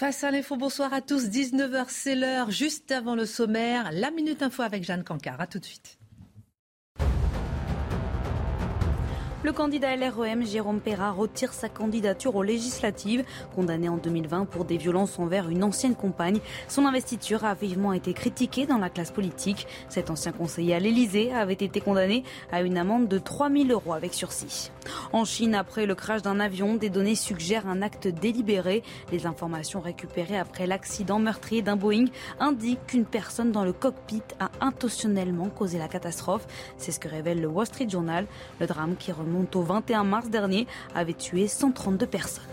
Face à l'info, bonsoir à tous. 19h, c'est l'heure. Juste avant le sommaire, la Minute Info avec Jeanne Cancard. À tout de suite. Le candidat LREM, Jérôme Perra, retire sa candidature aux législatives. Condamné en 2020 pour des violences envers une ancienne compagne, son investiture a vivement été critiquée dans la classe politique. Cet ancien conseiller à l'Elysée avait été condamné à une amende de 3000 euros avec sursis. En Chine, après le crash d'un avion, des données suggèrent un acte délibéré. Les informations récupérées après l'accident meurtrier d'un Boeing indiquent qu'une personne dans le cockpit a intentionnellement causé la catastrophe. C'est ce que révèle le Wall Street Journal. Le drame qui remonte remonte au 21 mars dernier, avait tué 132 personnes.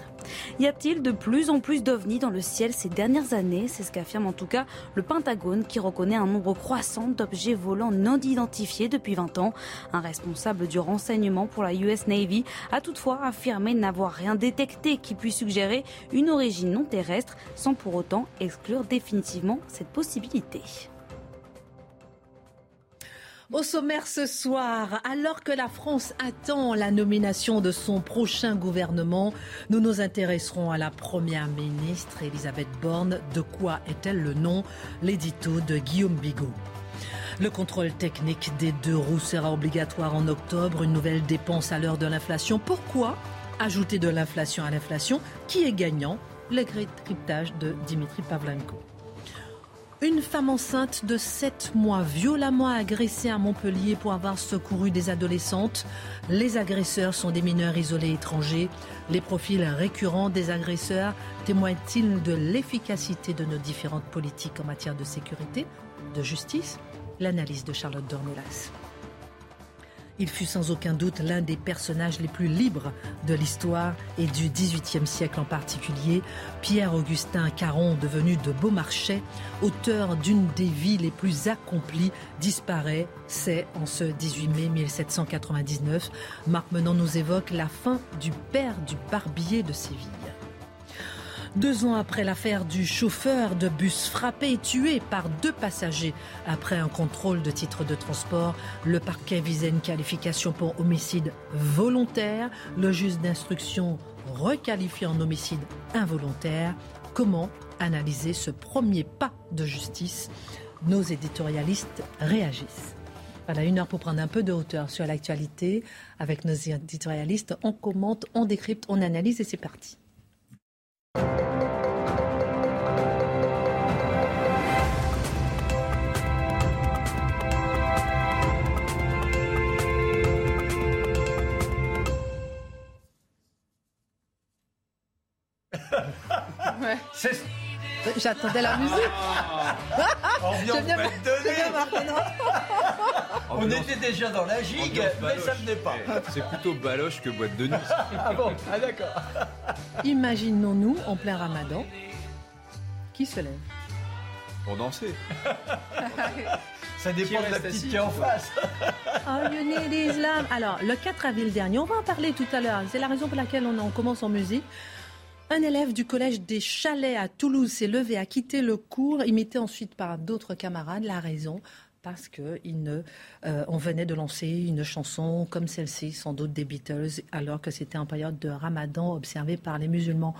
Y a-t-il de plus en plus d'ovnis dans le ciel ces dernières années? C'est ce qu'affirme en tout cas le Pentagone qui reconnaît un nombre croissant d'objets volants non identifiés depuis 20 ans. Un responsable du renseignement pour la US Navy a toutefois affirmé n'avoir rien détecté qui puisse suggérer une origine non terrestre sans pour autant exclure définitivement cette possibilité. Au sommaire ce soir, alors que la France attend la nomination de son prochain gouvernement, nous nous intéresserons à la première ministre Elisabeth Borne. De quoi est-elle le nom? L'édito de Guillaume Bigot. Le contrôle technique des deux roues sera obligatoire en octobre, une nouvelle dépense à l'heure de l'inflation. Pourquoi ajouter de l'inflation à l'inflation? Qui est gagnant? Le cryptage de Dimitri Pavlenko. Une femme enceinte de 7 mois violemment agressée à Montpellier pour avoir secouru des adolescentes. Les agresseurs sont des mineurs isolés étrangers. Les profils récurrents des agresseurs témoignent-ils de l'efficacité de nos différentes politiques en matière de sécurité, de justice? L'analyse de Charlotte Dornelas. Il fut sans aucun doute l'un des personnages les plus libres de l'histoire et du XVIIIe siècle en particulier. Pierre-Augustin Caron, devenu de Beaumarchais, auteur d'une des vies les plus accomplies, disparaît. C'est en ce 18 mai 1799. Marc Menon nous évoque la fin du père du barbier de Séville. Deux ans après l'affaire du chauffeur de bus frappé et tué par deux passagers après un contrôle de titre de transport, le parquet visait une qualification pour homicide volontaire. Le juge d'instruction requalifie en homicide involontaire. Comment analyser ce premier pas de justice? Nos éditorialistes réagissent. Voilà, une heure pour prendre un peu de hauteur sur l'actualité avec nos éditorialistes. On commente, on décrypte, on analyse et c'est parti. 왜? J'attendais la musique. Ambiance On était déjà dans la gigue, mais ça venait pas. C'est plutôt baloche que boîte de nuit. Ah bon Ah d'accord. Imaginons-nous en plein ramadan qui se lève? Pour danser. Ça dépend de la petite qui est en face. Oh, you need Islam. Alors, le 4 avril dernier, on va en parler tout à l'heure. C'est la raison pour laquelle on, en commence en musique. Un élève du collège des Chalets à Toulouse s'est levé, a quitté le cours, imité ensuite par d'autres camarades. La raison, parce qu'on euh, venait de lancer une chanson comme celle-ci, sans doute des Beatles, alors que c'était en période de Ramadan observée par les musulmans.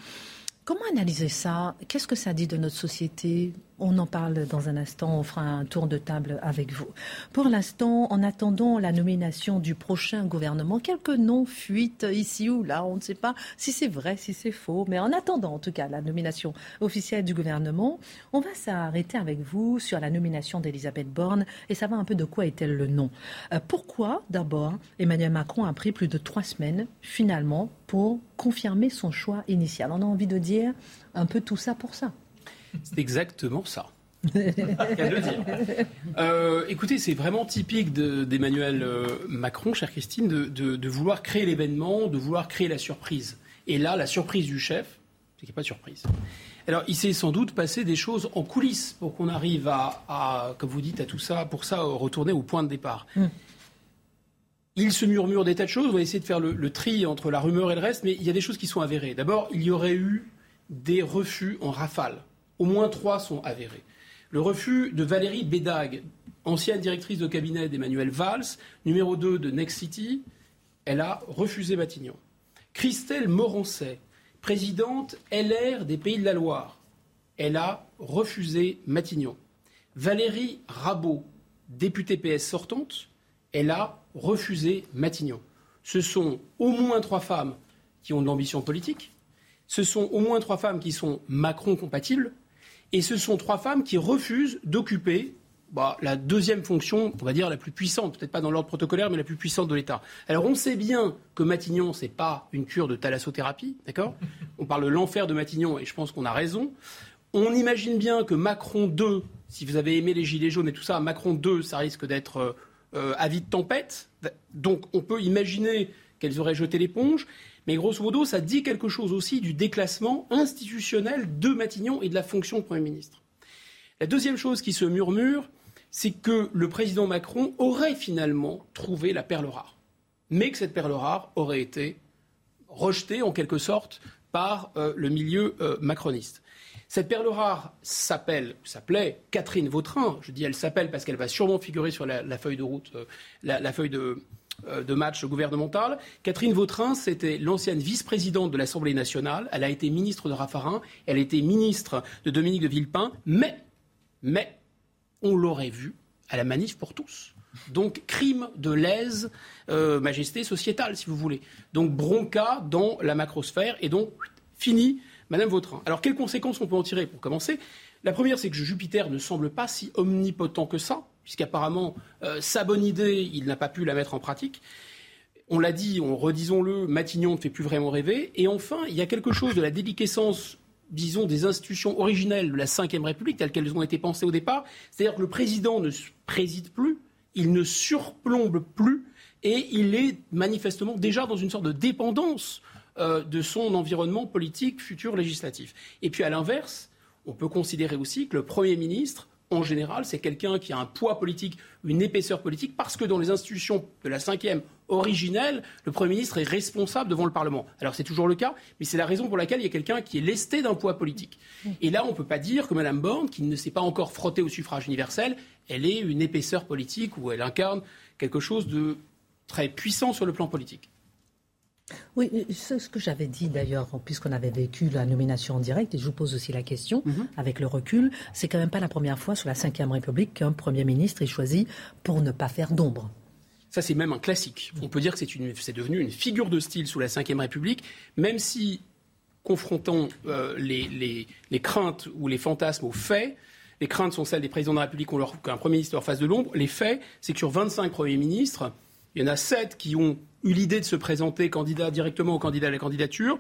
Comment analyser ça? Qu'est-ce que ça dit de notre société? On en parle dans un instant, on fera un tour de table avec vous. Pour l'instant, en attendant la nomination du prochain gouvernement, quelques noms fuitent ici ou là, on ne sait pas si c'est vrai, si c'est faux, mais en attendant en tout cas la nomination officielle du gouvernement, on va s'arrêter avec vous sur la nomination d'Elisabeth Borne et savoir un peu de quoi est-elle le nom? Euh, pourquoi d'abord Emmanuel Macron a pris plus de trois semaines finalement pour confirmer son choix initial? On a envie de dire un peu tout ça pour ça. C'est exactement ça. Euh, écoutez, c'est vraiment typique d'Emmanuel euh, Macron, chère Christine, de, vouloir créer l'événement, de vouloir créer la surprise. Et là, la surprise du chef, c'est qu'il n'y a pas de surprise. Alors, il s'est sans doute passé des choses en coulisses pour qu'on arrive à, comme vous dites, à tout ça, pour ça, retourner au point de départ. Mm. Il se murmure des tas de choses. On va essayer de faire le, tri entre la rumeur et le reste, mais il y a des choses qui sont avérées. D'abord, il y aurait eu des refus en rafale. Au moins trois sont avérés. Le refus de Valérie Bédag, ancienne directrice de cabinet d'Emmanuel Valls, numéro 2 de Next City, elle a refusé Matignon. Christelle Morancet, présidente LR des Pays de la Loire, elle a refusé Matignon. Valérie Rabault, députée PS sortante, elle a refusé Matignon. Ce sont au moins trois femmes qui ont de l'ambition politique, ce sont au moins trois femmes qui sont Macron compatibles, et ce sont trois femmes qui refusent d'occuper bah, la deuxième fonction, on va dire la plus puissante, peut-être pas dans l'ordre protocolaire, mais la plus puissante de l'État. Alors on sait bien que Matignon, c'est pas une cure de thalassothérapie, d'accord? On parle de l'enfer de Matignon et je pense qu'on a raison. On imagine bien que Macron 2, si vous avez aimé les Gilets jaunes et tout ça, Macron 2, ça risque d'être euh, euh, avis de tempête. Donc on peut imaginer qu'elles auraient jeté l'éponge. Mais grosso modo, ça dit quelque chose aussi du déclassement institutionnel de Matignon et de la fonction de Premier ministre. La deuxième chose qui se murmure, c'est que le président Macron aurait finalement trouvé la perle rare, mais que cette perle rare aurait été rejetée en quelque sorte par euh, le milieu euh, macroniste. Cette perle rare s'appelle, s'appelait Catherine Vautrin. Je dis elle s'appelle parce qu'elle va sûrement figurer sur la, feuille de route, euh, la, feuille de, de match gouvernemental. Catherine Vautrin, c'était l'ancienne vice-présidente de l'Assemblée nationale. Elle a été ministre de Raffarin, elle a été ministre de Dominique de Villepin, mais, mais on l'aurait vu à la manif pour tous. Donc crime de lèse, euh, majesté sociétale, si vous voulez. Donc bronca dans la macrosphère et donc fini, Madame Vautrin. Alors quelles conséquences on peut en tirer pour commencer? La première, c'est que Jupiter ne semble pas si omnipotent que ça, puisqu'apparemment euh, sa bonne idée, il n'a pas pu la mettre en pratique. On l'a dit, on redisons-le, Matignon ne fait plus vraiment rêver. Et enfin, il y a quelque chose de la déliquescence disons, des institutions originelles de la Ve République, telles qu'elles ont été pensées au départ. C'est-à-dire que le président ne préside plus, il ne surplombe plus, et il est manifestement déjà dans une sorte de dépendance euh, de son environnement politique futur législatif. Et puis à l'inverse, on peut considérer aussi que le Premier ministre en général, c'est quelqu'un qui a un poids politique, une épaisseur politique, parce que dans les institutions de la cinquième originelle, le Premier ministre est responsable devant le Parlement. Alors c'est toujours le cas, mais c'est la raison pour laquelle il y a quelqu'un qui est lesté d'un poids politique. Et là, on ne peut pas dire que Mme Borne, qui ne s'est pas encore frottée au suffrage universel, elle ait une épaisseur politique ou elle incarne quelque chose de très puissant sur le plan politique. Oui, c'est ce que j'avais dit d'ailleurs, puisqu'on avait vécu la nomination en direct, et je vous pose aussi la question, mhm. avec le recul, c'est quand même pas la première fois sous la Ve République qu'un Premier ministre est choisi pour ne pas faire d'ombre. Ça, c'est même un classique. On peut dire que c'est devenu une figure de style sous la Ve République, même si, confrontant euh, les, craintes ou les fantasmes aux faits, les craintes sont celles des présidents de la République qu'un Premier ministre leur fasse de l'ombre. Les faits, c'est que sur 25 Premiers ministres, il y en a 7 qui ont l'idée de se présenter candidat directement au candidat à la candidature.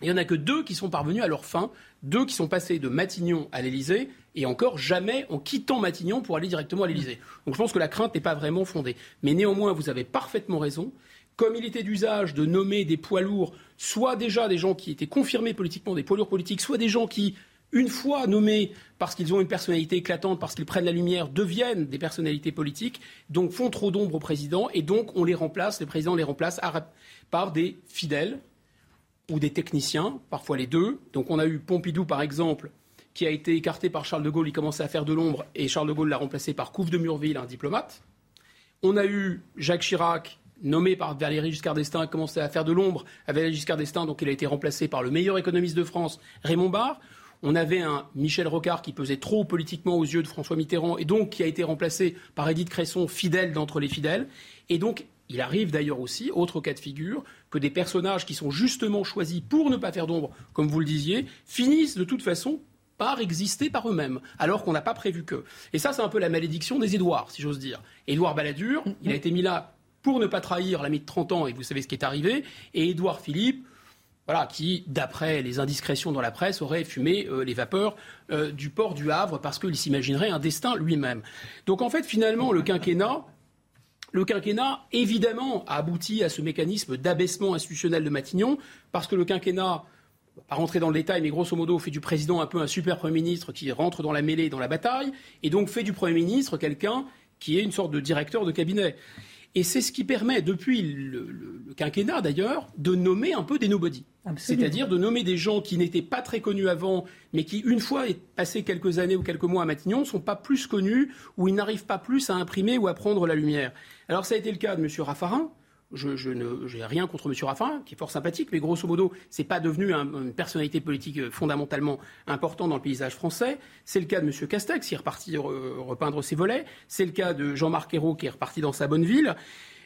Il n'y en a que deux qui sont parvenus à leur fin, deux qui sont passés de Matignon à l'Élysée, et encore jamais en quittant Matignon pour aller directement à l'Élysée. Donc je pense que la crainte n'est pas vraiment fondée. Mais néanmoins, vous avez parfaitement raison. Comme il était d'usage de nommer des poids lourds, soit déjà des gens qui étaient confirmés politiquement, des poids lourds politiques, soit des gens qui une fois nommés parce qu'ils ont une personnalité éclatante, parce qu'ils prennent la lumière, deviennent des personnalités politiques, donc font trop d'ombre au président, et donc on les remplace, les présidents les remplacent par des fidèles ou des techniciens, parfois les deux. Donc on a eu Pompidou, par exemple, qui a été écarté par Charles de Gaulle, il commençait à faire de l'ombre, et Charles de Gaulle l'a remplacé par Couve de Murville, un diplomate. On a eu Jacques Chirac, nommé par Valéry Giscard d'Estaing, commençait à faire de l'ombre à Valéry Giscard d'Estaing, donc il a été remplacé par le meilleur économiste de France, Raymond Barre. On avait un Michel Rocard qui pesait trop politiquement aux yeux de François Mitterrand et donc qui a été remplacé par Édith Cresson, fidèle d'entre les fidèles. Et donc, il arrive d'ailleurs aussi, autre cas de figure, que des personnages qui sont justement choisis pour ne pas faire d'ombre, comme vous le disiez, finissent de toute façon par exister par eux-mêmes, alors qu'on n'a pas prévu que. Et ça, c'est un peu la malédiction des Édouards, si j'ose dire. Édouard Balladur, il a été mis là pour ne pas trahir l'ami de 30 ans, et vous savez ce qui est arrivé, et Édouard Philippe, voilà, qui, d'après les indiscrétions dans la presse, aurait fumé euh, les vapeurs euh, du port du Havre parce qu'il s'imaginerait un destin lui-même. Donc en fait, finalement, le quinquennat, le quinquennat, évidemment, a abouti à ce mécanisme d'abaissement institutionnel de Matignon, parce que le quinquennat, pas rentrer dans le détail, mais grosso modo, fait du président un peu un super Premier ministre qui rentre dans la mêlée, dans la bataille, et donc fait du Premier ministre quelqu'un qui est une sorte de directeur de cabinet. Et c'est ce qui permet, depuis le, quinquennat d'ailleurs, de nommer un peu des nobody. C'est-à-dire de nommer des gens qui n'étaient pas très connus avant, mais qui, une fois passé quelques années ou quelques mois à Matignon, ne sont pas plus connus ou ils n'arrivent pas plus à imprimer ou à prendre la lumière. Alors ça a été le cas de M. Raffarin, je, n'ai rien contre M. Raffin, qui est fort sympathique, mais grosso modo, c'est pas devenu une personnalité politique euh, fondamentalement importante dans le paysage français. C'est le cas de M. Castex, qui est reparti repeindre ses volets. C'est le cas de Jean-Marc Ayrault, qui est reparti dans sa bonne ville.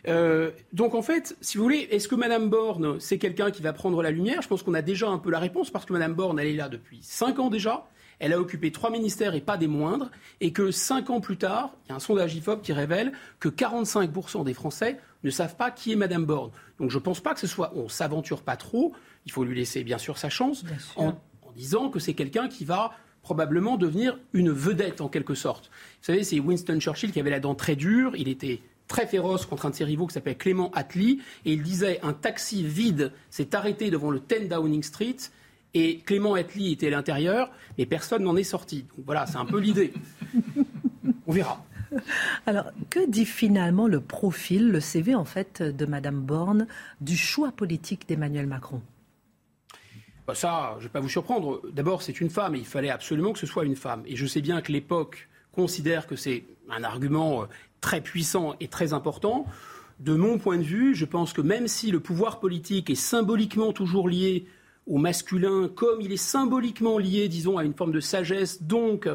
Euh, donc en fait, si vous voulez, est-ce que Mme Borne, c'est quelqu'un qui va prendre la lumière? Je pense qu'on a déjà un peu la réponse, parce que Mme Borne, elle est là depuis cinq ans déjà. Elle a occupé trois ministères et pas des moindres, et que cinq ans plus tard, il y a un sondage IFOP qui révèle que 45% des Français ne savent pas qui est Madame Borne. Donc je ne pense pas que ce soit, on s'aventure pas trop, il faut lui laisser bien sûr sa chance, en, disant que c'est quelqu'un qui va probablement devenir une vedette en quelque sorte. Vous savez, c'est Winston Churchill qui avait la dent très dure, il était très féroce contre un de ses rivaux qui s'appelait Clément Attlee, et il disait un taxi vide s'est arrêté devant le 10 Downing Street, et Clément Attlee était à l'intérieur, mais personne n'en est sorti. Donc voilà, c'est un peu l'idée. On verra. Alors, que dit finalement le profil, le CV en fait de Madame Borne du choix politique d'Emmanuel Macron? Bah, ça, je ne vais pas vous surprendre. D'abord, c'est une femme et il fallait absolument que ce soit une femme. Et je sais bien que l'époque considère que c'est un argument euh, très puissant et très important. De mon point de vue, je pense que même si le pouvoir politique est symboliquement toujours lié au masculin, comme il est symboliquement lié, disons, à une forme de sagesse, donc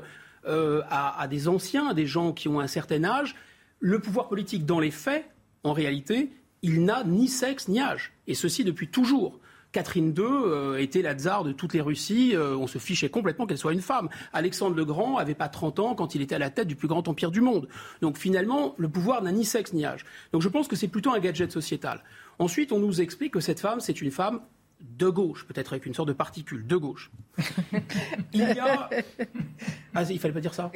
euh, à, des anciens, à des gens qui ont un certain âge, le pouvoir politique, dans les faits, en réalité, il n'a ni sexe ni âge. Et ceci depuis toujours. Catherine II euh, était la tsar de toutes les Russies. Euh, on se fichait complètement qu'elle soit une femme. Alexandre le Grand n'avait pas 30 ans quand il était à la tête du plus grand empire du monde. Donc finalement, le pouvoir n'a ni sexe ni âge. Donc je pense que c'est plutôt un gadget sociétal. Ensuite, on nous explique que cette femme, c'est une femme de gauche, peut-être avec une sorte de particule, de gauche. il y a. Ah, il fallait pas dire ça.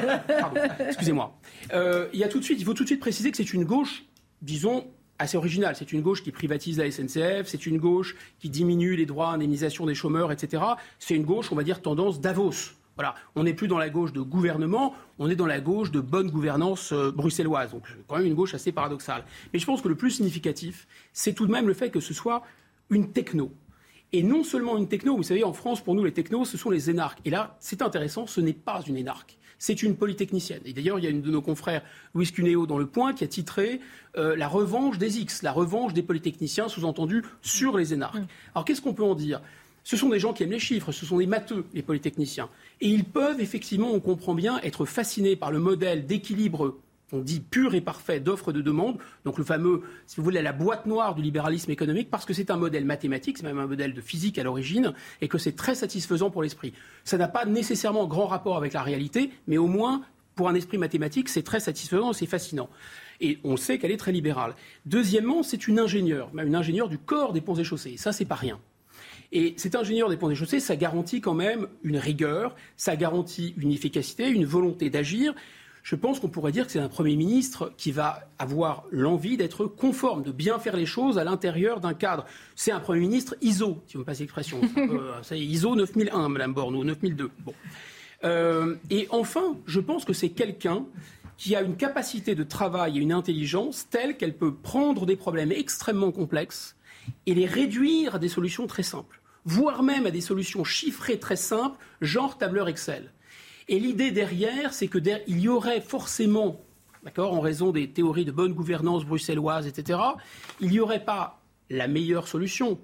Pardon, excusez-moi. Euh, il y a tout de suite, il faut tout de suite préciser que c'est une gauche, disons, assez originale. C'est une gauche qui privatise la SNCF, c'est une gauche qui diminue les droits indemnisation des chômeurs, etc. C'est une gauche, on va dire, tendance Davos. Voilà, on n'est plus dans la gauche de gouvernement, on est dans la gauche de bonne gouvernance euh, bruxelloise. Donc, quand même une gauche assez paradoxale. Mais je pense que le plus significatif, c'est tout de même le fait que ce soit une techno. Et non seulement une techno, vous savez, en France, pour nous, les technos, ce sont les énarques. Et là, c'est intéressant, ce n'est pas une énarque, c'est une polytechnicienne. Et d'ailleurs, il y a une de nos confrères, Louis Cuneo, dans Le Point, qui a titré euh, La revanche des X, la revanche des polytechniciens, sous-entendu, sur les énarques. Mm. Alors, qu'est-ce qu'on peut en dire? Ce sont des gens qui aiment les chiffres, ce sont des matheux, les polytechniciens. Et ils peuvent effectivement, on comprend bien, être fascinés par le modèle d'équilibre on dit pur et parfait d'offre de demande, donc le fameux, si vous voulez, la boîte noire du libéralisme économique, parce que c'est un modèle mathématique, c'est même un modèle de physique à l'origine, et que c'est très satisfaisant pour l'esprit. Ça n'a pas nécessairement grand rapport avec la réalité, mais au moins, pour un esprit mathématique, c'est très satisfaisant, c'est fascinant. Et on sait qu'elle est très libérale. Deuxièmement, c'est une ingénieure, une ingénieure du corps des ponts et chaussées. Ça, c'est pas rien. Et cet ingénieur des ponts et chaussées, ça garantit quand même une rigueur, ça garantit une efficacité, une volonté d'agir je pense qu'on pourrait dire que c'est un Premier ministre qui va avoir l'envie d'être conforme, de bien faire les choses à l'intérieur d'un cadre. C'est un Premier ministre ISO, si vous me passez l'expression. euh, c'est ISO 9001, Madame Borne, ou 9002. Bon. Euh, et enfin, je pense que c'est quelqu'un qui a une capacité de travail et une intelligence telle qu'elle peut prendre des problèmes extrêmement complexes et les réduire à des solutions très simples, voire même à des solutions chiffrées très simples, genre tableur Excel. Et l'idée derrière, c'est qu'il y aurait forcément, d'accord, en raison des théories de bonne gouvernance bruxelloise, etc., il n'y aurait pas la meilleure solution,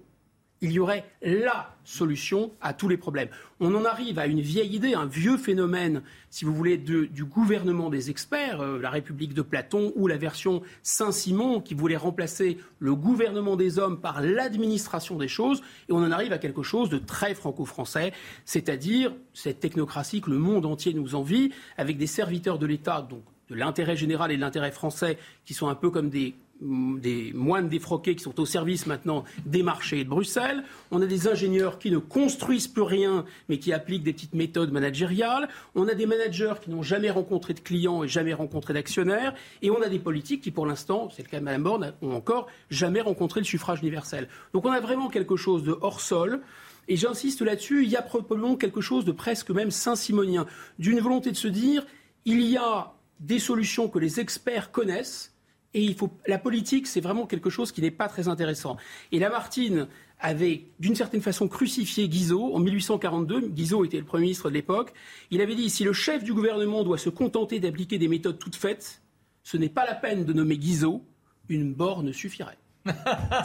il y aurait la solution à tous les problèmes. On en arrive à une vieille idée, un vieux phénomène, si vous voulez, du gouvernement des experts, euh, la République de Platon ou la version Saint-Simon qui voulait remplacer le gouvernement des hommes par l'administration des choses. Et on en arrive à quelque chose de très franco-français, c'est-à-dire cette technocratie que le monde entier nous envie, avec des serviteurs de l'État, donc de l'intérêt général et de l'intérêt français, qui sont un peu comme des des moines défroqués qui sont au service maintenant des marchés de Bruxelles. On a des ingénieurs qui ne construisent plus rien, mais qui appliquent des petites méthodes managériales. On a des managers qui n'ont jamais rencontré de clients et jamais rencontré d'actionnaires. Et on a des politiques qui, pour l'instant, c'est le cas de Mme Borne, n'ont encore jamais rencontré le suffrage universel. Donc on a vraiment quelque chose de hors sol. Et j'insiste là-dessus, il y a probablement quelque chose de presque même saint-simonien, d'une volonté de se dire, il y a des solutions que les experts connaissent, et il faut, la politique, c'est vraiment quelque chose qui n'est pas très intéressant. Et Lamartine avait, d'une certaine façon, crucifié Guizot en 1842. Guizot était le Premier ministre de l'époque. Il avait dit si le chef du gouvernement doit se contenter d'appliquer des méthodes toutes faites, ce n'est pas la peine de nommer Guizot, une borne suffirait.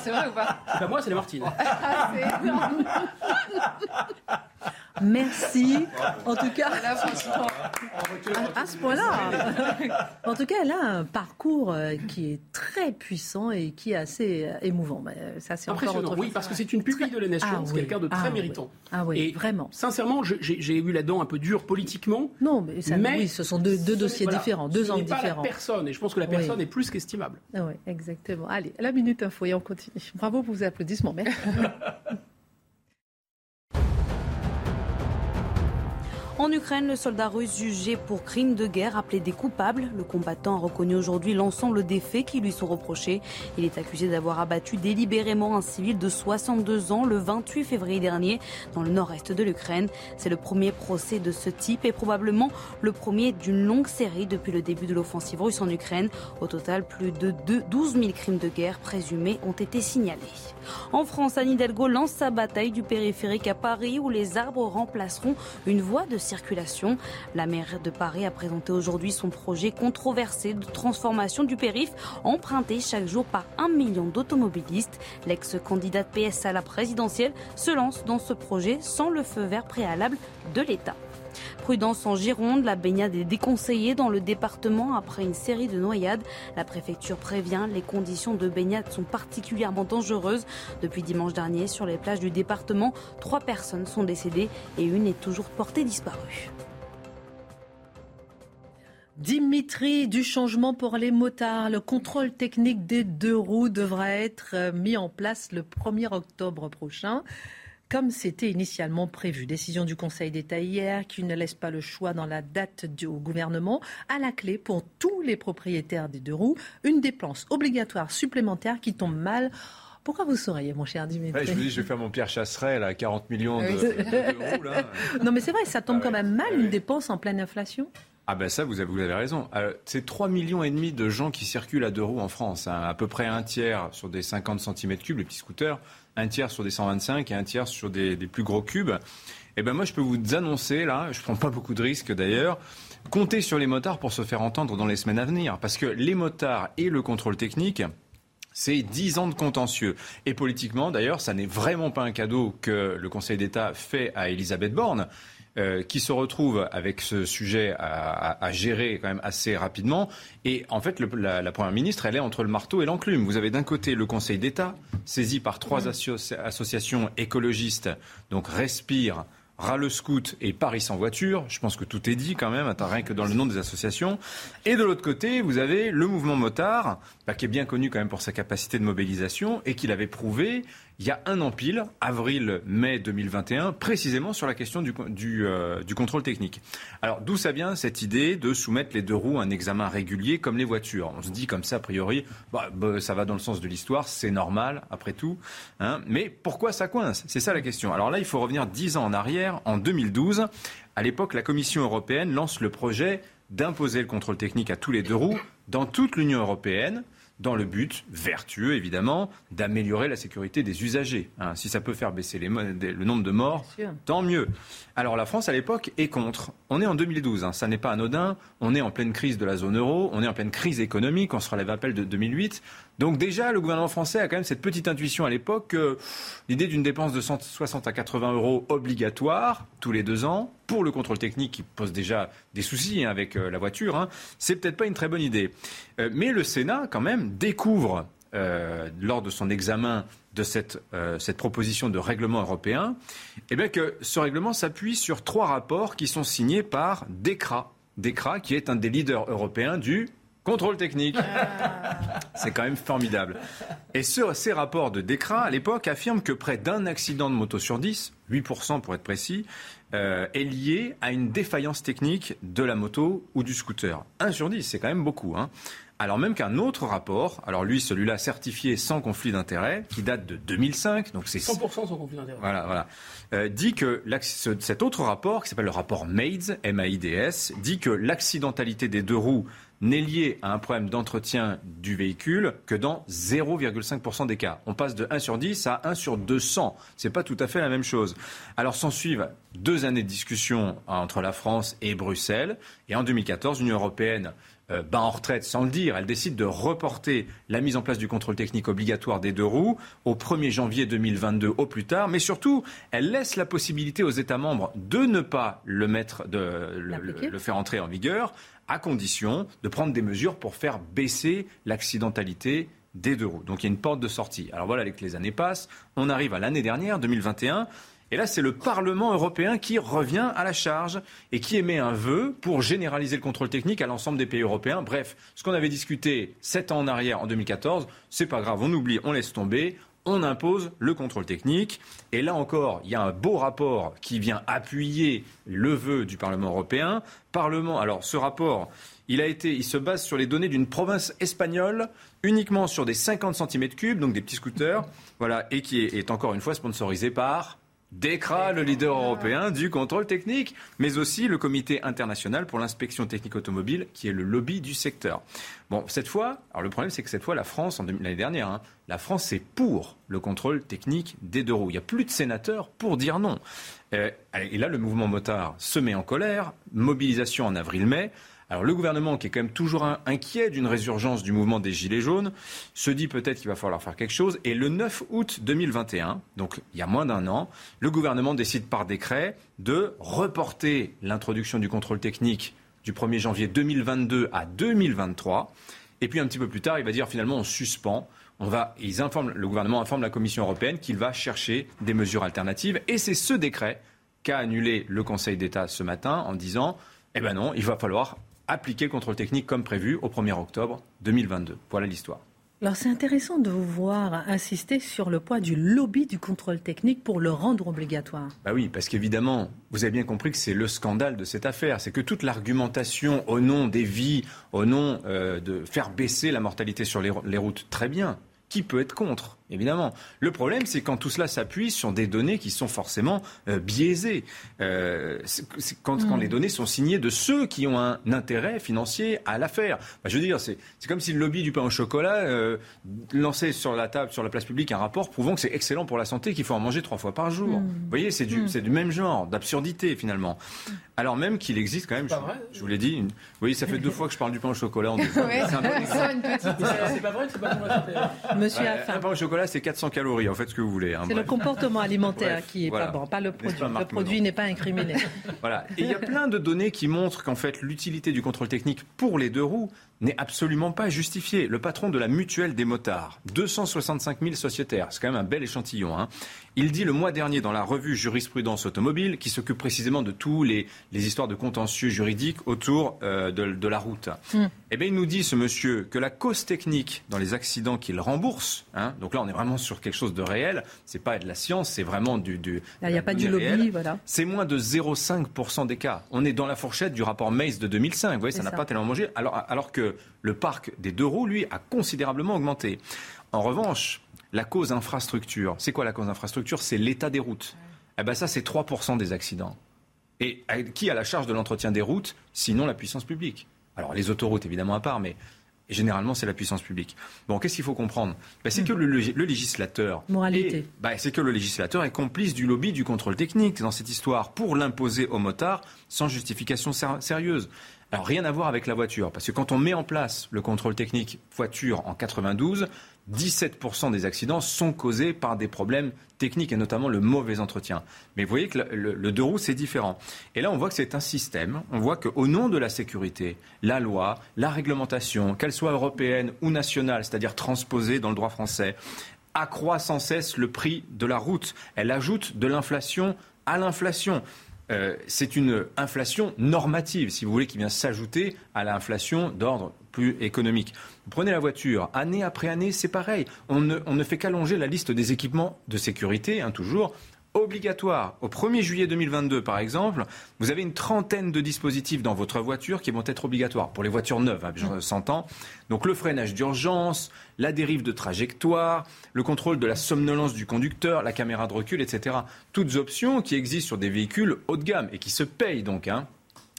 C'est vrai ou pas? C'est pas moi, c'est Lamartine. Ah, Merci. En tout cas, à, ce point-là, en tout cas, elle a un parcours euh, qui est très puissant et qui est assez euh, émouvant. Euh, ça, c'est impressionnant. Oui, parce que c'est une pupille de la nation. Ah, c'est quelqu'un de très ah méritant. Ah oui, et vraiment. Sincèrement, j'ai eu la dent un peu dure politiquement. Non, mais, ça, oui, ce sont deux, dossiers différents, deux angles différents. La personne, et je pense que la personne est plus qu'estimable. oui, exactement. Allez, la minute info et on continue. Bravo pour vos applaudissements. Merci. En Ukraine, le soldat russe jugé pour crime de guerre a plaidé coupable. Le combattant a reconnu aujourd'hui l'ensemble des faits qui lui sont reprochés. Il est accusé d'avoir abattu délibérément un civil de 62 ans le 28 février dernier dans le nord-est de l'Ukraine. C'est le premier procès de ce type et probablement le premier d'une longue série depuis le début de l'offensive russe en Ukraine. Au total, plus de 12 000 crimes de guerre présumés ont été signalés. En France, Anne Hidalgo lance sa bataille du périphérique à Paris où les arbres remplaceront une voie de circulation. La maire de Paris a présenté aujourd'hui son projet controversé de transformation du périph' emprunté chaque jour par un million d'automobilistes. L'ex-candidate PS à la présidentielle se lance dans ce projet sans le feu vert préalable de l'État. Prudence en Gironde, la baignade est déconseillée dans le département après une série de noyades. La préfecture prévient, les conditions de baignade sont particulièrement dangereuses. Depuis dimanche dernier, sur les plages du département, trois personnes sont décédées et une est toujours portée disparue. Dimitri, du changement pour les motards. Le contrôle technique des deux roues devra être mis en place le 1er octobre prochain comme c'était initialement prévu. Décision du Conseil d'État hier qui ne laisse pas le choix dans la date du, gouvernement. À la clé, pour tous les propriétaires des deux roues, une dépense obligatoire supplémentaire qui tombe mal. Pourquoi vous souriez, mon cher Dimitri Je vous dis, je vais faire mon Pierre Chasseret, là, 40 millions de, Là. Non, mais c'est vrai, ça tombe ah quand même mal, une dépense en pleine inflation ah ben ça, vous avez, vous avez raison. Euh, c'est 3 millions et demi de gens qui circulent à deux roues en France. Hein. À peu près un tiers sur des 50 cm3, les petits scooters, un tiers sur des 125 et un tiers sur des, plus gros cubes. Eh ben moi, je peux vous annoncer, là, je prends pas beaucoup de risques d'ailleurs, comptez sur les motards pour se faire entendre dans les semaines à venir. Parce que les motards et le contrôle technique, c'est 10 ans de contentieux. Et politiquement, d'ailleurs, ça n'est vraiment pas un cadeau que le Conseil d'État fait à Elisabeth Borne. Euh, qui se retrouve avec ce sujet à, gérer quand même assez rapidement. Et en fait, la, Première ministre, elle est entre le marteau et l'enclume. Vous avez d'un côté le Conseil d'État, saisi par trois associations écologistes, donc Respire, Râle Scout et Paris sans voiture. Je pense que tout est dit quand même, rien que dans le nom des associations. Et de l'autre côté, vous avez le mouvement motard, bah, qui est bien connu quand même pour sa capacité de mobilisation et qui l'avait prouvé il y a un an avril-mai 2021, précisément sur la question du, euh, du, contrôle technique. Alors d'où ça vient cette idée de soumettre les deux roues à un examen régulier comme les voitures? On se dit comme ça, a priori, bah, bah, ça va dans le sens de l'histoire, c'est normal après tout. Hein. Mais pourquoi ça coince? C'est ça la question. Alors là, il faut revenir dix ans en arrière, en 2012. À l'époque, la Commission européenne lance le projet d'imposer le contrôle technique à tous les deux roues dans toute l'Union européenne dans le but, vertueux évidemment, d'améliorer la sécurité des usagers. Hein. si ça peut faire baisser le nombre de morts, tant mieux. Alors la France à l'époque est contre. On est en 2012, hein. ça n'est pas anodin. On est en pleine crise de la zone euro, on est en pleine crise économique, on se relève appel de 2008. Donc déjà, le gouvernement français a quand même cette petite intuition à l'époque que l'idée d'une dépense de 160 à 80 euros obligatoire tous les deux ans pour le contrôle technique qui pose déjà des soucis hein, avec euh, la voiture, hein, c'est peut-être pas une très bonne idée. Euh, mais le Sénat, quand même, découvre euh, lors de son examen de cette, proposition de règlement européen, eh bien que ce règlement s'appuie sur trois rapports qui sont signés par DECRA. DECRA, qui est un des leaders européens du Contrôle technique. Ah. C'est quand même formidable. Et ces rapports de DECRA, à l'époque, affirment que près d'un accident de moto sur 10, 8% pour être précis, euh, est lié à une défaillance technique de la moto ou du scooter. 1 sur 10, c'est quand même beaucoup. Hein. Alors même qu'un autre rapport, alors lui, celui-là certifié sans conflit d'intérêt, qui date de 2005, donc c'est 100% sans conflit d'intérêt. Voilà, voilà. Euh, dit que cet autre rapport, qui s'appelle le rapport MAIDS, M-A-I-D-S, dit que l'accidentalité des deux roues n'est lié à un problème d'entretien du véhicule que dans 0,5% des cas. On passe de 1 sur 10 à 1 sur 200. C'est pas tout à fait la même chose. Alors s'en suivent deux années de discussion entre la France et Bruxelles. Et en 2014, l'Union européenne euh, bat en retraite sans le dire. Elle décide de reporter la mise en place du contrôle technique obligatoire des deux roues au 1er janvier 2022 au plus tard. Mais surtout, elle laisse la possibilité aux États membres de ne pas le mettre, de le faire entrer en vigueur à condition de prendre des mesures pour faire baisser l'accidentalité des deux roues. Donc il y a une porte de sortie. Alors voilà les années passent. On arrive à l'année dernière, 2021. Et là, c'est le Parlement européen qui revient à la charge et qui émet un vœu pour généraliser le contrôle technique à l'ensemble des pays européens. Bref, ce qu'on avait discuté sept ans en arrière, en 2014, c'est pas grave, on oublie, on laisse tomber on impose le contrôle technique. Et là encore, il y a un beau rapport qui vient appuyer le vœu du Parlement européen. Parlement, alors ce rapport, il, a été, il se base sur les données d'une province espagnole, uniquement sur des 50 cm3, donc des petits scooters, voilà, et qui est encore une fois sponsorisé par DECRA, le leader européen du contrôle technique, mais aussi le Comité international pour l'inspection technique automobile, qui est le lobby du secteur. Bon, cette fois, alors le problème, c'est que cette fois, la France, l'année dernière, hein, la France est pour le contrôle technique des deux roues. Il n'y a plus de sénateurs pour dire non. Euh, et là, le mouvement motard se met en colère, mobilisation en avril-mai. Alors le gouvernement, qui est quand même toujours inquiet d'une résurgence du mouvement des Gilets jaunes, se dit peut-être qu'il va falloir faire quelque chose. Et le 9 août 2021, donc il y a moins d'un an, le gouvernement décide par décret de reporter l'introduction du contrôle technique du 1er janvier 2022 à 2023. Et puis un petit peu plus tard, il va dire finalement on suspend. On va, le gouvernement informe la Commission européenne qu'il va chercher des mesures alternatives. Et c'est ce décret qu'a annulé le Conseil d'État ce matin en disant eh ben non, il va falloir appliquer le contrôle technique comme prévu au 1er octobre 2022. Voilà l'histoire. Alors c'est intéressant de vous voir insister sur le poids du lobby du contrôle technique pour le rendre obligatoire. Bah oui, parce qu'évidemment, vous avez bien compris que c'est le scandale de cette affaire. C'est que toute l'argumentation au nom des vies, au nom euh, de faire baisser la mortalité sur les routes, très bien. Qui peut être contre? Évidemment. Le problème, c'est quand tout cela s'appuie sur des données qui sont forcément euh, biaisées. Euh, quand, quand, mm. les données sont signées de ceux qui ont un intérêt financier à l'affaire. Bah, je veux dire, c'est comme si le lobby du pain au chocolat euh, lançait sur la table, sur la place publique, un rapport prouvant que c'est excellent pour la santé, qu'il faut en manger trois fois par jour. Mm. Vous voyez, c'est du, du même genre, d'absurdité finalement. Alors même qu'il existe quand même, je, vous l'ai dit, une... oui, ça fait deux fois que je parle du pain au chocolat. En c'est un C'est pas vrai, c'est pas. Monsieur Un pain au chocolat là, c'est 400 calories. En fait, ce que vous voulez. Hein, c'est le comportement alimentaire qui est pas bon, pas le produit. le produit n'est pas incriminé. voilà. Et il y a plein de données qui montrent qu'en fait, l'utilité du contrôle technique pour les deux roues n'est absolument pas justifiée. Le patron de la mutuelle des motards, 265 000 sociétaires, c'est quand même un bel échantillon. Hein. Il dit le mois dernier dans la revue Jurisprudence automobile, qui s'occupe précisément de tous les, les histoires de contentieux juridiques autour euh, de, la route. Mm. Eh bien, il nous dit, ce monsieur, que la cause technique dans les accidents qu'il rembourse, hein, donc là, on est vraiment sur quelque chose de réel, c'est pas de la science, c'est vraiment du. du il n'y a pas du lobby, voilà. C'est moins de 0,5% des cas. On est dans la fourchette du rapport Mace de 2005. Vous voyez, ça n'a pas tellement mangé. Alors, alors que le parc des deux roues, lui, a considérablement augmenté. En revanche, la cause infrastructure, c'est quoi la cause infrastructure? C'est l'état des routes. Eh ben ça, c'est 3% des accidents. Et qui a la charge de l'entretien des routes, sinon la puissance publique Alors les autoroutes, évidemment, à part, mais généralement, c'est la puissance publique. Bon, qu'est-ce qu'il faut comprendre? Ben, C'est que le, législateur. Moralité. Ben, c'est que le législateur est complice du lobby du contrôle technique dans cette histoire pour l'imposer aux motards sans justification sérieuse. Alors rien à voir avec la voiture, parce que quand on met en place le contrôle technique voiture en 92, 17% des accidents sont causés par des problèmes techniques et notamment le mauvais entretien. Mais vous voyez que le, deux roues, c'est différent. Et là, on voit que c'est un système. On voit qu'au nom de la sécurité, la loi, la réglementation, qu'elle soit européenne ou nationale, c'est-à-dire transposée dans le droit français, accroît sans cesse le prix de la route. Elle ajoute de l'inflation à l'inflation. Euh, c'est une inflation normative, si vous voulez, qui vient s'ajouter à l'inflation d'ordre plus économique. Vous prenez la voiture, année après année, c'est pareil. On ne, on ne fait qu'allonger la liste des équipements de sécurité, hein, toujours, obligatoire. Au 1er juillet 2022, par exemple, vous avez une trentaine de dispositifs dans votre voiture qui vont être obligatoires pour les voitures neuves, hein, je s'entends. Donc le freinage d'urgence, la dérive de trajectoire, le contrôle de la somnolence du conducteur, la caméra de recul, etc. Toutes options qui existent sur des véhicules haut de gamme et qui se payent donc, hein,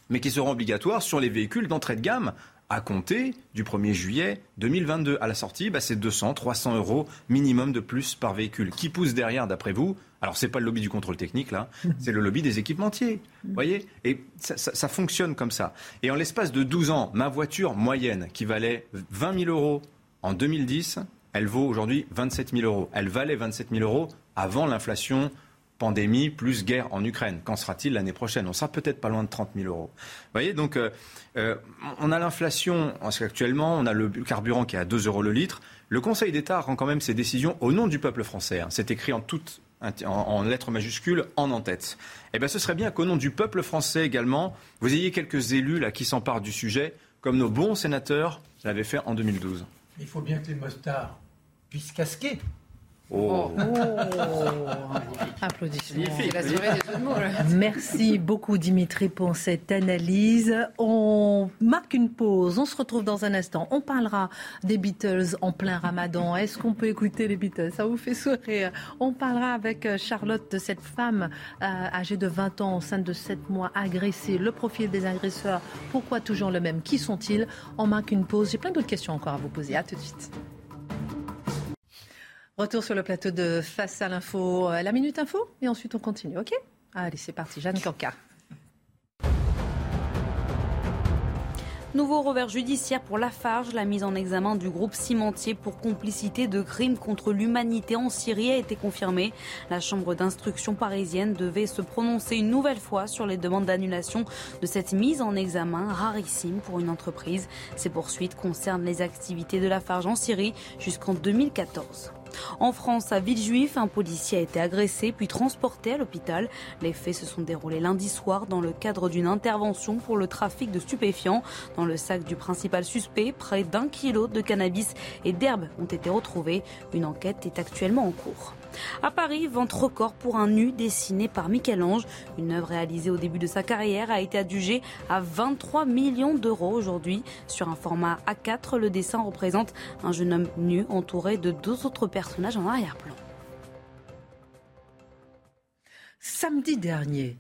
mais qui seront obligatoires sur les véhicules d'entrée de gamme à compter du 1er juillet 2022. À la sortie, bah, c'est 200, 300 euros minimum de plus par véhicule. Qui pousse derrière, d'après vous? Alors, ce n'est pas le lobby du contrôle technique, là, c'est le lobby des équipementiers. Vous voyez? Et ça, fonctionne comme ça. Et en l'espace de 12 ans, ma voiture moyenne, qui valait 20 000 euros en 2010, elle vaut aujourd'hui 27 000 euros. Elle valait 27 000 euros avant l'inflation pandémie plus guerre en Ukraine. Qu'en sera-t-il l'année prochaine? On sera peut-être pas loin de 30 000 euros. Vous voyez, donc euh, euh, on a l'inflation, actuellement, on a le carburant qui est à 2 euros le litre. Le Conseil d'État rend quand même ses décisions au nom du peuple français. Hein. C'est écrit en toute en, lettres majuscules en en-tête. Eh bien, ce serait bien qu'au nom du peuple français également, vous ayez quelques élus là qui s'emparent du sujet, comme nos bons sénateurs l'avaient fait en 2012. Il faut bien que les mostards puissent casquer. Oh. oh. Applaudissements. Merci beaucoup Dimitri pour cette analyse. On marque une pause. On se retrouve dans un instant. On parlera des Beatles en plein ramadan. Est-ce qu'on peut écouter les Beatles? Ça vous fait sourire. On parlera avec euh, Charlotte de cette femme euh, âgée de 20 ans, enceinte de 7 mois, agressée. Le profil des agresseurs. Pourquoi toujours le même? Qui sont-ils? On marque une pause. J'ai plein d'autres questions encore à vous poser. À tout de suite. Retour sur le plateau de Face à l'info, euh, la Minute Info, et ensuite on continue, ok? Allez, c'est parti, Jeanne Canca. Nouveau revers judiciaire pour Lafarge. La mise en examen du groupe cimentier pour complicité de crimes contre l'humanité en Syrie a été confirmée. La chambre d'instruction parisienne devait se prononcer une nouvelle fois sur les demandes d'annulation de cette mise en examen rarissime pour une entreprise. Ces poursuites concernent les activités de Lafarge en Syrie jusqu'en 2014. En France, à Villejuif, un policier a été agressé puis transporté à l'hôpital. Les faits se sont déroulés lundi soir dans le cadre d'une intervention pour le trafic de stupéfiants. Dans le sac du principal suspect, près d'un kilo de cannabis et d'herbes ont été retrouvés. Une enquête est actuellement en cours. À Paris, vente record pour un nu dessiné par Michel-Ange. Une œuvre réalisée au début de sa carrière a été adjugée à 23 millions d'euros aujourd'hui. Sur un format A4, le dessin représente un jeune homme nu entouré de deux autres personnages en arrière-plan. Samedi dernier,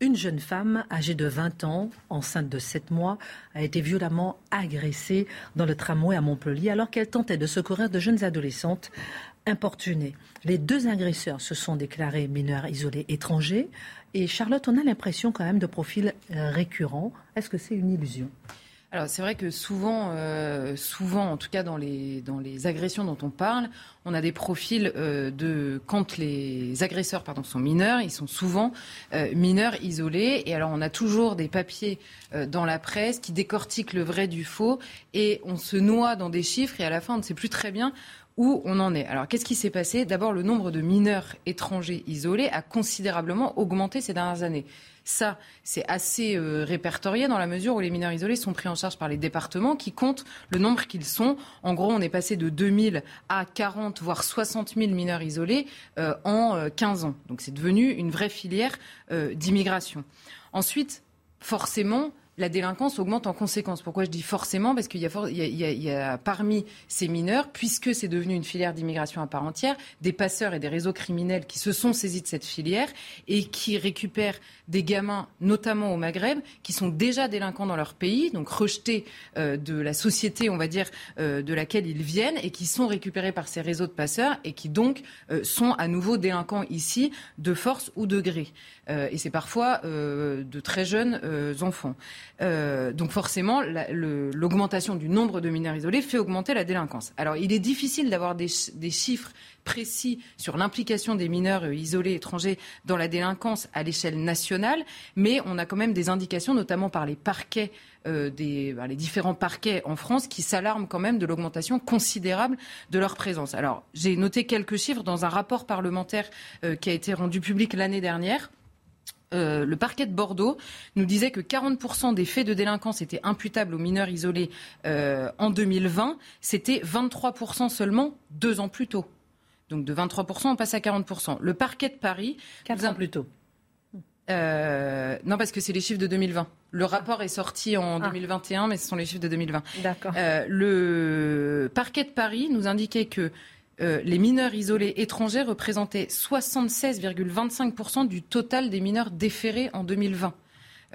une jeune femme âgée de 20 ans, enceinte de 7 mois, a été violemment agressée dans le tramway à Montpellier alors qu'elle tentait de secourir de jeunes adolescentes importunés. Les deux agresseurs se sont déclarés mineurs isolés étrangers. Et Charlotte, on a l'impression quand même de profils euh, récurrents. Est-ce que c'est une illusion? Alors c'est vrai que souvent, euh, souvent, en tout cas dans les, dans les agressions dont on parle, on a des profils euh, de quand les agresseurs pardon, sont mineurs, ils sont souvent mineurs isolés. Et alors on a toujours des papiers dans la presse qui décortiquent le vrai du faux et on se noie dans des chiffres et à la fin on ne sait plus très bien où on en est. Alors, qu'est-ce qui s'est passé? D'abord, le nombre de mineurs étrangers isolés a considérablement augmenté ces dernières années. Ça, c'est assez euh, répertorié dans la mesure où les mineurs isolés sont pris en charge par les départements qui comptent le nombre qu'ils sont. En gros, on est passé de 2000 à 40, voire 60 000 mineurs isolés euh, en 15 euh, ans. Donc, c'est devenu une vraie filière d'immigration. Ensuite, forcément, la délinquance augmente en conséquence. Pourquoi je dis forcément? Parce qu'il y, a parmi ces mineurs, puisque c'est devenu une filière d'immigration à part entière, des passeurs et des réseaux criminels qui se sont saisis de cette filière et qui récupèrent des gamins, notamment au Maghreb, qui sont déjà délinquants dans leur pays, donc rejetés euh, de la société, on va dire, euh, de laquelle ils viennent, et qui sont récupérés par ces réseaux de passeurs et qui donc euh, sont à nouveau délinquants ici, de force ou de gré. et c'est parfois de très jeunes enfants. Donc forcément, l'augmentation du nombre de mineurs isolés fait augmenter la délinquance. Alors il est difficile d'avoir des, chiffres précis sur l'implication des mineurs euh, isolés étrangers dans la délinquance à l'échelle nationale, mais on a quand même des indications, notamment par les parquets euh, des, les différents parquets en France qui s'alarment quand même de l'augmentation considérable de leur présence. Alors, j'ai noté quelques chiffres dans un rapport parlementaire euh, qui a été rendu public l'année dernière. Euh, le parquet de Bordeaux nous disait que 40% des faits de délinquance étaient imputables aux mineurs isolés euh, en 2020. C'était 23% seulement deux ans plus tôt. Donc de 23%, on passe à 40%. Le parquet de Paris... Quatre ans plus tôt. Euh, non, parce que c'est les chiffres de 2020. Le rapport est sorti en 2021, ah. mais ce sont les chiffres de 2020. D'accord. le parquet de Paris nous indiquait que euh, les mineurs isolés étrangers représentaient 76,25% du total des mineurs déférés en 2020.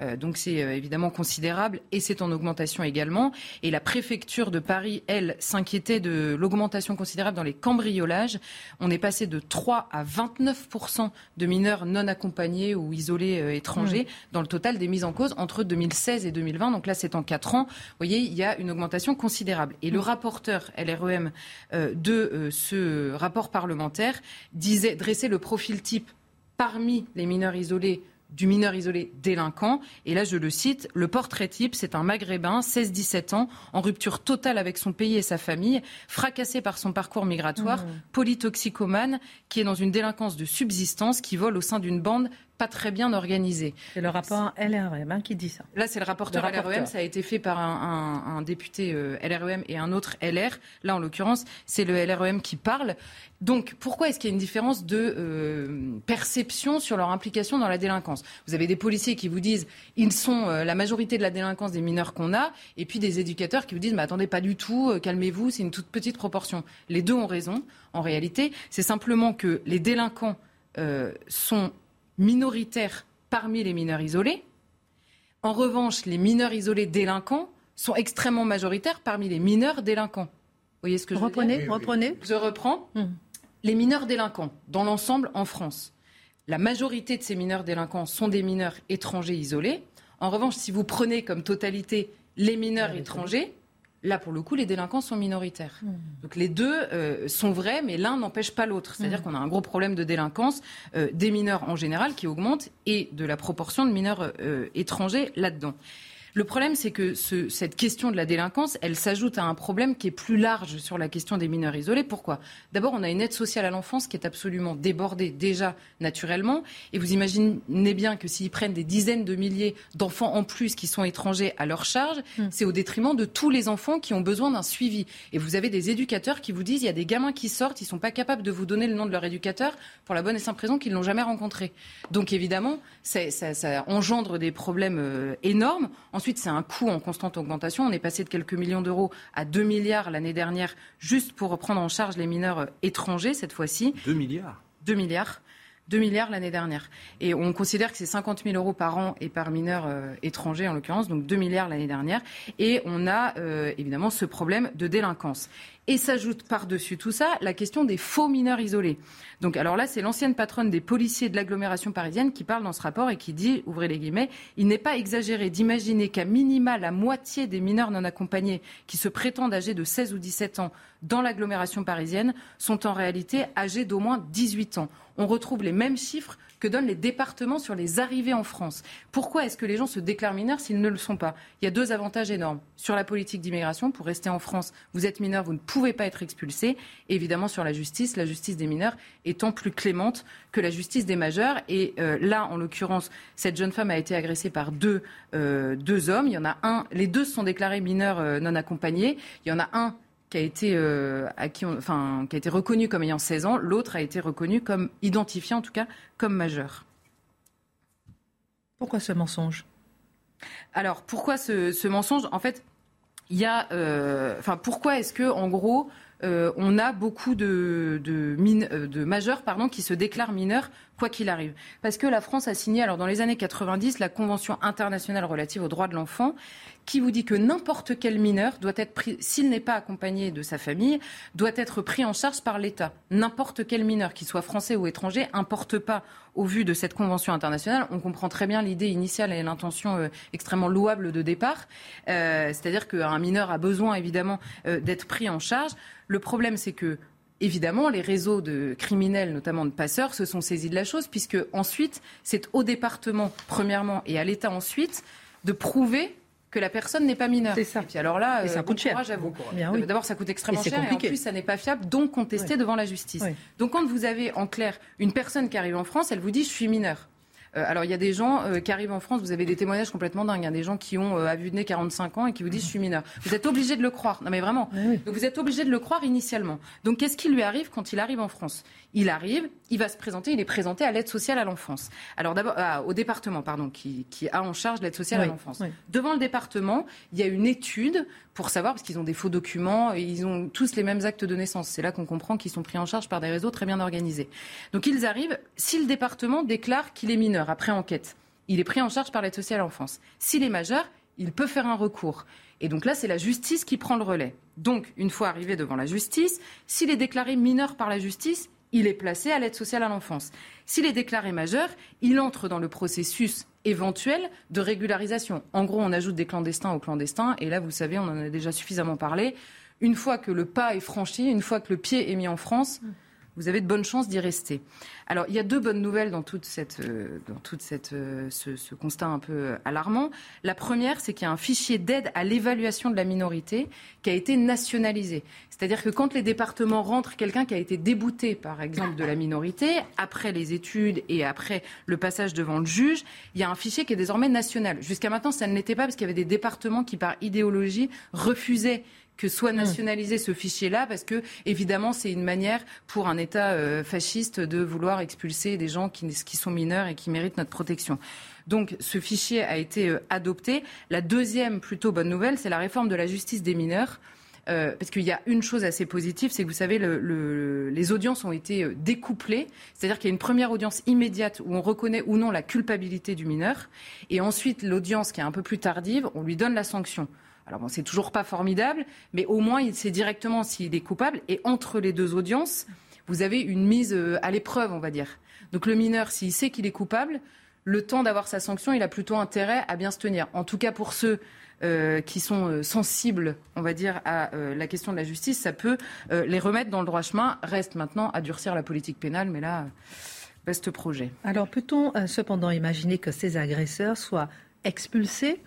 Euh, donc c'est euh, évidemment considérable et c'est en augmentation également. Et la préfecture de Paris, elle, s'inquiétait de l'augmentation considérable dans les cambriolages. On est passé de 3 à 29% de mineurs non accompagnés ou isolés euh, étrangers mmh. dans le total des mises en cause entre 2016 et 2020. Donc là, c'est en 4 ans. Vous voyez, il y a une augmentation considérable. Et le mmh. rapporteur LREM de ce rapport parlementaire disait dresser le profil type parmi les mineurs isolés du mineur isolé délinquant. Et là, je le cite, le portrait type, c'est un maghrébin, 16-17 ans, en rupture totale avec son pays et sa famille, fracassé par son parcours migratoire, mmh. polytoxicomane, qui est dans une délinquance de subsistance, qui vole au sein d'une bande pas très bien organisé. C'est le rapport LREM hein, qui dit ça. Là, c'est le rapporteur, LREM. Ça a été fait par un, député euh, LREM et un autre LR. Là, en l'occurrence, c'est le LREM qui parle. Donc, pourquoi est-ce qu'il y a une différence de euh, perception sur leur implication dans la délinquance? Vous avez des policiers qui vous disent ils sont euh, la majorité de la délinquance des mineurs qu'on a, et puis des éducateurs qui vous disent mais attendez pas du tout, calmez-vous, c'est une toute petite proportion. Les deux ont raison. En réalité, c'est simplement que les délinquants sont minoritaires parmi les mineurs isolés. En revanche, les mineurs isolés délinquants sont extrêmement majoritaires parmi les mineurs délinquants. Vous voyez ce que je reprenez, veux dire? Reprenez, Je reprends. Hmm. Les mineurs délinquants, dans l'ensemble en France, la majorité de ces mineurs délinquants sont des mineurs étrangers isolés. En revanche, si vous prenez comme totalité les mineurs étrangers, Là, pour le coup, les délinquants sont minoritaires. Hmm. Donc les deux euh, sont vrais, mais l'un n'empêche pas l'autre. C'est-à-dire hmm. qu'on a un gros problème de délinquance euh, des mineurs en général qui augmente et de la proportion de mineurs euh, étrangers là-dedans. Le problème, c'est que cette question de la délinquance, elle s'ajoute à un problème qui est plus large sur la question des mineurs isolés. Pourquoi? D'abord, on a une aide sociale à l'enfance qui est absolument débordée déjà naturellement. Et vous imaginez bien que s'ils prennent des dizaines de milliers d'enfants en plus qui sont étrangers à leur charge, hmm. c'est au détriment de tous les enfants qui ont besoin d'un suivi. Et vous avez des éducateurs qui vous disent, il y a des gamins qui sortent, ils ne sont pas capables de vous donner le nom de leur éducateur pour la bonne et simple raison qu'ils ne l'ont jamais rencontré. Donc évidemment, ça, ça, engendre des problèmes euh, énormes. Ensuite, c'est un coût en constante augmentation. On est passé de quelques millions d'euros à 2 milliards l'année dernière, juste pour prendre en charge les mineurs euh, étrangers cette fois-ci. 2 milliards? 2 milliards. 2 milliards l'année dernière. Et on considère que c'est 50 000 euros par an et par mineur euh, étranger en l'occurrence, donc 2 milliards l'année dernière. Et on a évidemment ce problème de délinquance. Et s'ajoute par-dessus tout ça la question des faux mineurs isolés. Donc, alors là, c'est l'ancienne patronne des policiers de l'agglomération parisienne qui parle dans ce rapport et qui dit, ouvrez les guillemets, il n'est pas exagéré d'imaginer qu'à minima la moitié des mineurs non accompagnés qui se prétendent âgés de 16 ou 17 ans dans l'agglomération parisienne sont en réalité âgés d'au moins 18 ans. On retrouve les mêmes chiffres que donnent les départements sur les arrivées en France. Pourquoi est-ce que les gens se déclarent mineurs s'ils ne le sont pas? Il y a deux avantages énormes. Sur la politique d'immigration, pour rester en France, vous êtes mineur, vous ne pouvez pas être expulsé. évidemment, sur la justice, la justice des mineurs étant plus clémente que la justice des majeurs. Et euh, là, en l'occurrence, cette jeune femme a été agressée par deux, euh, deux hommes. Il y en a un, les deux se sont déclarés mineurs euh, non accompagnés. Il y en a un qui a été, euh, à qui enfin, qui a été reconnu comme ayant 16 ans, l'autre a été reconnu comme identifié en tout cas comme majeur. Pourquoi ce mensonge? Alors pourquoi ce, mensonge? En fait, il y a, euh, enfin pourquoi est-ce que en gros euh, on a beaucoup de, de, de majeurs pardon, qui se déclarent mineurs quoi qu'il arrive. Parce que la France a signé, alors dans les années 90, la Convention internationale relative aux droits de l'enfant, qui vous dit que n'importe quel mineur doit être pris, s'il n'est pas accompagné de sa famille, doit être pris en charge par l'État. N'importe quel mineur, qu'il soit français ou étranger, importe pas au vu de cette convention internationale. On comprend très bien l'idée initiale et l'intention euh, extrêmement louable de départ. Euh, c'est-à-dire qu'un mineur a besoin évidemment euh, d'être pris en charge. Le problème, c'est que évidemment, les réseaux de criminels, notamment de passeurs, se sont saisis de la chose, puisque ensuite, c'est au département, premièrement, et à l'État ensuite, de prouver que la personne n'est pas mineure. C'est ça. Et puis alors là, et ça euh, coûte cher. D'abord, ça coûte extrêmement cher et en plus, ça n'est pas fiable, donc contesté devant la justice. Donc quand vous avez en clair une personne qui arrive en France, elle vous dit je suis mineure. Euh, alors il y a des gens euh, qui arrivent en France, vous avez des témoignages complètement dingues, hein, des gens qui ont à vue de nez 45 ans et qui vous disent je suis mineur. Vous êtes obligé de le croire. Non mais vraiment. Donc vous êtes obligé de le croire initialement. Donc qu'est-ce qui lui arrive quand il arrive en France? Il arrive, il va se présenter, il est présenté à l'aide sociale à l'enfance. Alors d'abord ah, au département, pardon, qui, a en charge l'aide sociale à l'enfance. Devant le département, il y a une étude pour savoir, parce qu'ils ont des faux documents, et ils ont tous les mêmes actes de naissance. C'est là qu'on comprend qu'ils sont pris en charge par des réseaux très bien organisés. Donc ils arrivent, si le département déclare qu'il est mineur après enquête, il est pris en charge par l'aide sociale à l'enfance. S'il est majeur, il peut faire un recours. Et donc là, c'est la justice qui prend le relais. Donc, une fois arrivé devant la justice, s'il est déclaré mineur par la justice, il est placé à l'aide sociale à l'enfance. S'il est déclaré majeur, il entre dans le processus éventuel de régularisation. En gros, on ajoute des clandestins aux clandestins, et là, vous savez, on en a déjà suffisamment parlé. Une fois que le pas est franchi, une fois que le pied est mis en France, vous avez de bonnes chances d'y rester. Alors, il y a deux bonnes nouvelles dans toute cette, euh, dans toute cette, euh, ce, constat un peu euh, alarmant. La première, c'est qu'il y a un fichier d'aide à l'évaluation de la minorité qui a été nationalisé. C'est-à-dire que quand les départements rentrent quelqu'un qui a été débouté, par exemple, de la minorité, après les études et après le passage devant le juge, il y a un fichier qui est désormais national. Jusqu'à maintenant, ça ne l'était pas parce qu'il y avait des départements qui, par idéologie, refusaient que soit nationalisé ce fichier-là, parce que évidemment c'est une manière pour un État euh, fasciste de vouloir expulser des gens qui, qui sont mineurs et qui méritent notre protection. Donc ce fichier a été euh, adopté. La deuxième plutôt bonne nouvelle, c'est la réforme de la justice des mineurs. Euh, parce qu'il y a une chose assez positive, c'est que vous savez, le, les audiences ont été découplées, c'est-à-dire qu'il y a une première audience immédiate où on reconnaît ou non la culpabilité du mineur, et ensuite l'audience qui est un peu plus tardive, on lui donne la sanction. Alors bon, c'est toujours pas formidable, mais au moins il sait directement s'il est coupable. Et entre les deux audiences, vous avez une mise euh, à l'épreuve, on va dire. Donc le mineur, s'il sait qu'il est coupable, le temps d'avoir sa sanction, il a plutôt intérêt à bien se tenir. En tout cas pour ceux euh, qui sont euh, sensibles, on va dire, à la question de la justice, ça peut les remettre dans le droit chemin. Reste maintenant à durcir la politique pénale, mais là, best projet. Alors peut-on cependant imaginer que ces agresseurs soient expulsés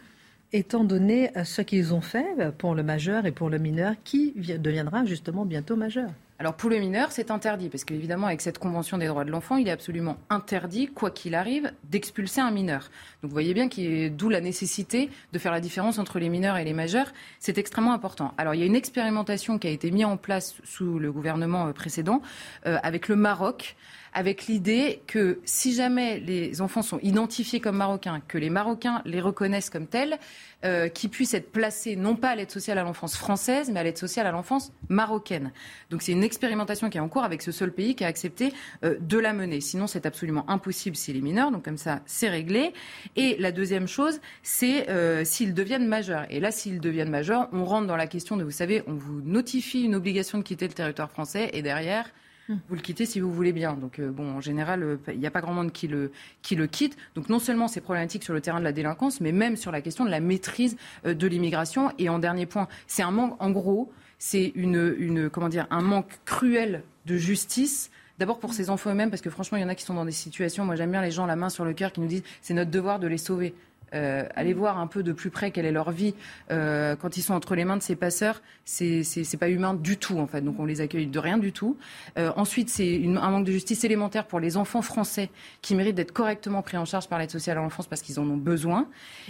étant donné ce qu'ils ont fait pour le majeur et pour le mineur, qui deviendra justement bientôt majeur alors pour le mineur, c'est interdit, parce qu'évidemment, avec cette Convention des droits de l'enfant, il est absolument interdit, quoi qu'il arrive, d'expulser un mineur. Donc vous voyez bien d'où la nécessité de faire la différence entre les mineurs et les majeurs. C'est extrêmement important. Alors il y a une expérimentation qui a été mise en place sous le gouvernement euh, précédent euh, avec le Maroc avec l'idée que si jamais les enfants sont identifiés comme marocains, que les Marocains les reconnaissent comme tels, euh, qu'ils puissent être placés non pas à l'aide sociale à l'enfance française, mais à l'aide sociale à l'enfance marocaine. Donc c'est une expérimentation qui est en cours avec ce seul pays qui a accepté euh, de la mener. Sinon, c'est absolument impossible s'il est mineur. Donc comme ça, c'est réglé. Et la deuxième chose, c'est euh, s'ils deviennent majeurs. Et là, s'ils deviennent majeurs, on rentre dans la question de, vous savez, on vous notifie une obligation de quitter le territoire français et derrière. Vous le quittez si vous voulez bien. Donc, euh, bon, en général, euh, il n'y a pas grand monde qui le, qui le quitte. Donc, non seulement c'est problématique sur le terrain de la délinquance, mais même sur la question de la maîtrise euh, de l'immigration. Et en dernier point, c'est un manque, en gros, c'est une, un manque cruel de justice. D'abord pour ces enfants eux-mêmes, parce que franchement, il y en a qui sont dans des situations, moi j'aime bien les gens la main sur le cœur qui nous disent c'est notre devoir de les sauver. Euh, aller voir un peu de plus près quelle est leur vie euh, quand ils sont entre les mains de ces passeurs, c'est pas humain du tout en fait. Donc on les accueille de rien du tout. Euh, ensuite, c'est un manque de justice élémentaire pour les enfants français qui méritent d'être correctement pris en charge par l'aide sociale à l'enfance parce qu'ils en ont besoin.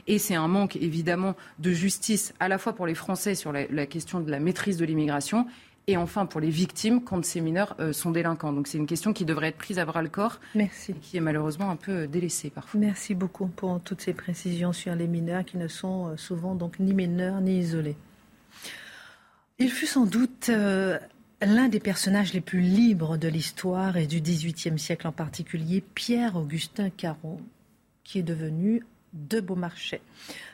Et c'est un manque évidemment de justice à la fois pour les Français sur la question de la maîtrise de l'immigration et enfin pour les victimes quand ces mineurs euh, sont délinquants. Donc c'est une question qui devrait être prise à bras le corps Merci. et qui est malheureusement un peu euh, délaissée parfois. Merci beaucoup pour toutes ces précisions sur les mineurs qui ne sont euh, souvent donc ni mineurs ni isolés. Il fut sans doute l'un des personnages les plus libres de l'histoire et du XVIIIe siècle en particulier, Pierre-Augustin Caron, qui est devenu de Beaumarchais.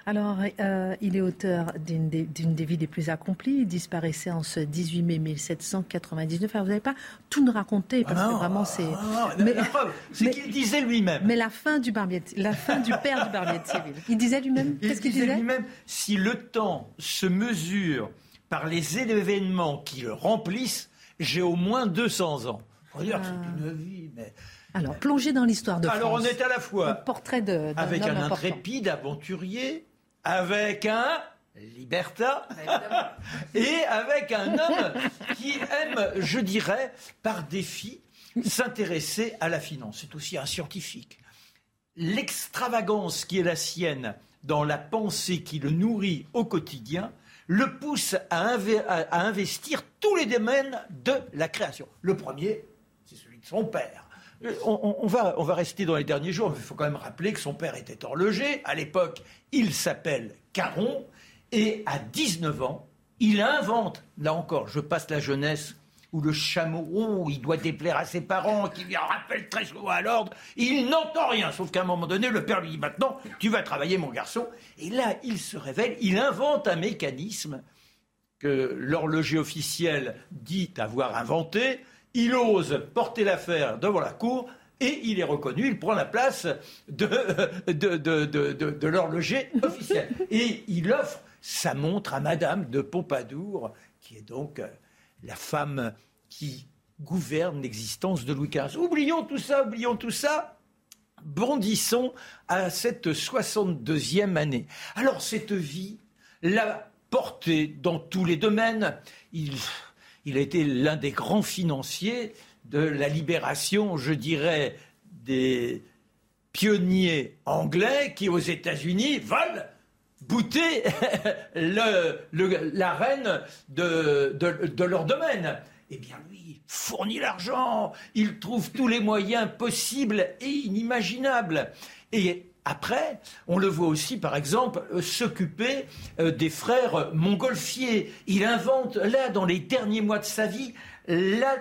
Alors, euh, il est auteur d'une des, vies les plus accomplies. Il disparaissait en ce 18 mai 1799. Alors, vous n'avez pas tout nous raconter parce que vraiment c'est. Ah mais, la preuve, c'est qu'il disait lui-même. Mais la fin du barbier, la fin du père du barbier de Séville. Il disait lui-même. Qu'est-ce qu'il disait, lui-même Si le temps se mesure par les événements qui le remplissent, j'ai au moins 200 ans. Que c'est ah. une vie, mais alors, plongé dans l'histoire de France. Alors, on est à la fois portrait de, avec un intrépide aventurier, avec un liberta et avec un homme qui aime, je dirais, par défi, s'intéresser à la finance. C'est aussi un scientifique. l'extravagance qui est la sienne dans la pensée qui le nourrit au quotidien le pousse à, investir tous les domaines de la création. Le premier, c'est celui de son père. Euh, on, va, rester dans les derniers jours, il faut quand même rappeler que son père était horloger. À l'époque, il s'appelle Caron. Et à 19 ans, il invente, là encore, je passe la jeunesse où le chameau, oh, il doit déplaire à ses parents, qui lui rappelle très souvent à l'ordre. Il n'entend rien, sauf qu'à un moment donné, le père lui dit maintenant, tu vas travailler, mon garçon. Et là, il se révèle, il invente un mécanisme que l'horloger officiel dit avoir inventé. Il ose porter l'affaire devant la cour et il est reconnu, il prend la place de, l'horloger officiel. Et il offre sa montre à Madame de Pompadour, qui est donc euh, la femme qui gouverne l'existence de Louis XV. Oublions tout ça, oublions tout ça. Bondissons à cette 62e année. Alors cette vie l'a porté dans tous les domaines. Il, il a été l'un des grands financiers de la libération, je dirais, des pionniers anglais qui, aux États-Unis, veulent bouter la reine de, leur domaine. Eh bien, lui, fournit l'argent, il trouve tous les moyens possibles et inimaginables. Après, on le voit aussi, par exemple, euh, s'occuper euh, des frères montgolfiers. Il invente, là, dans les derniers mois de sa vie, la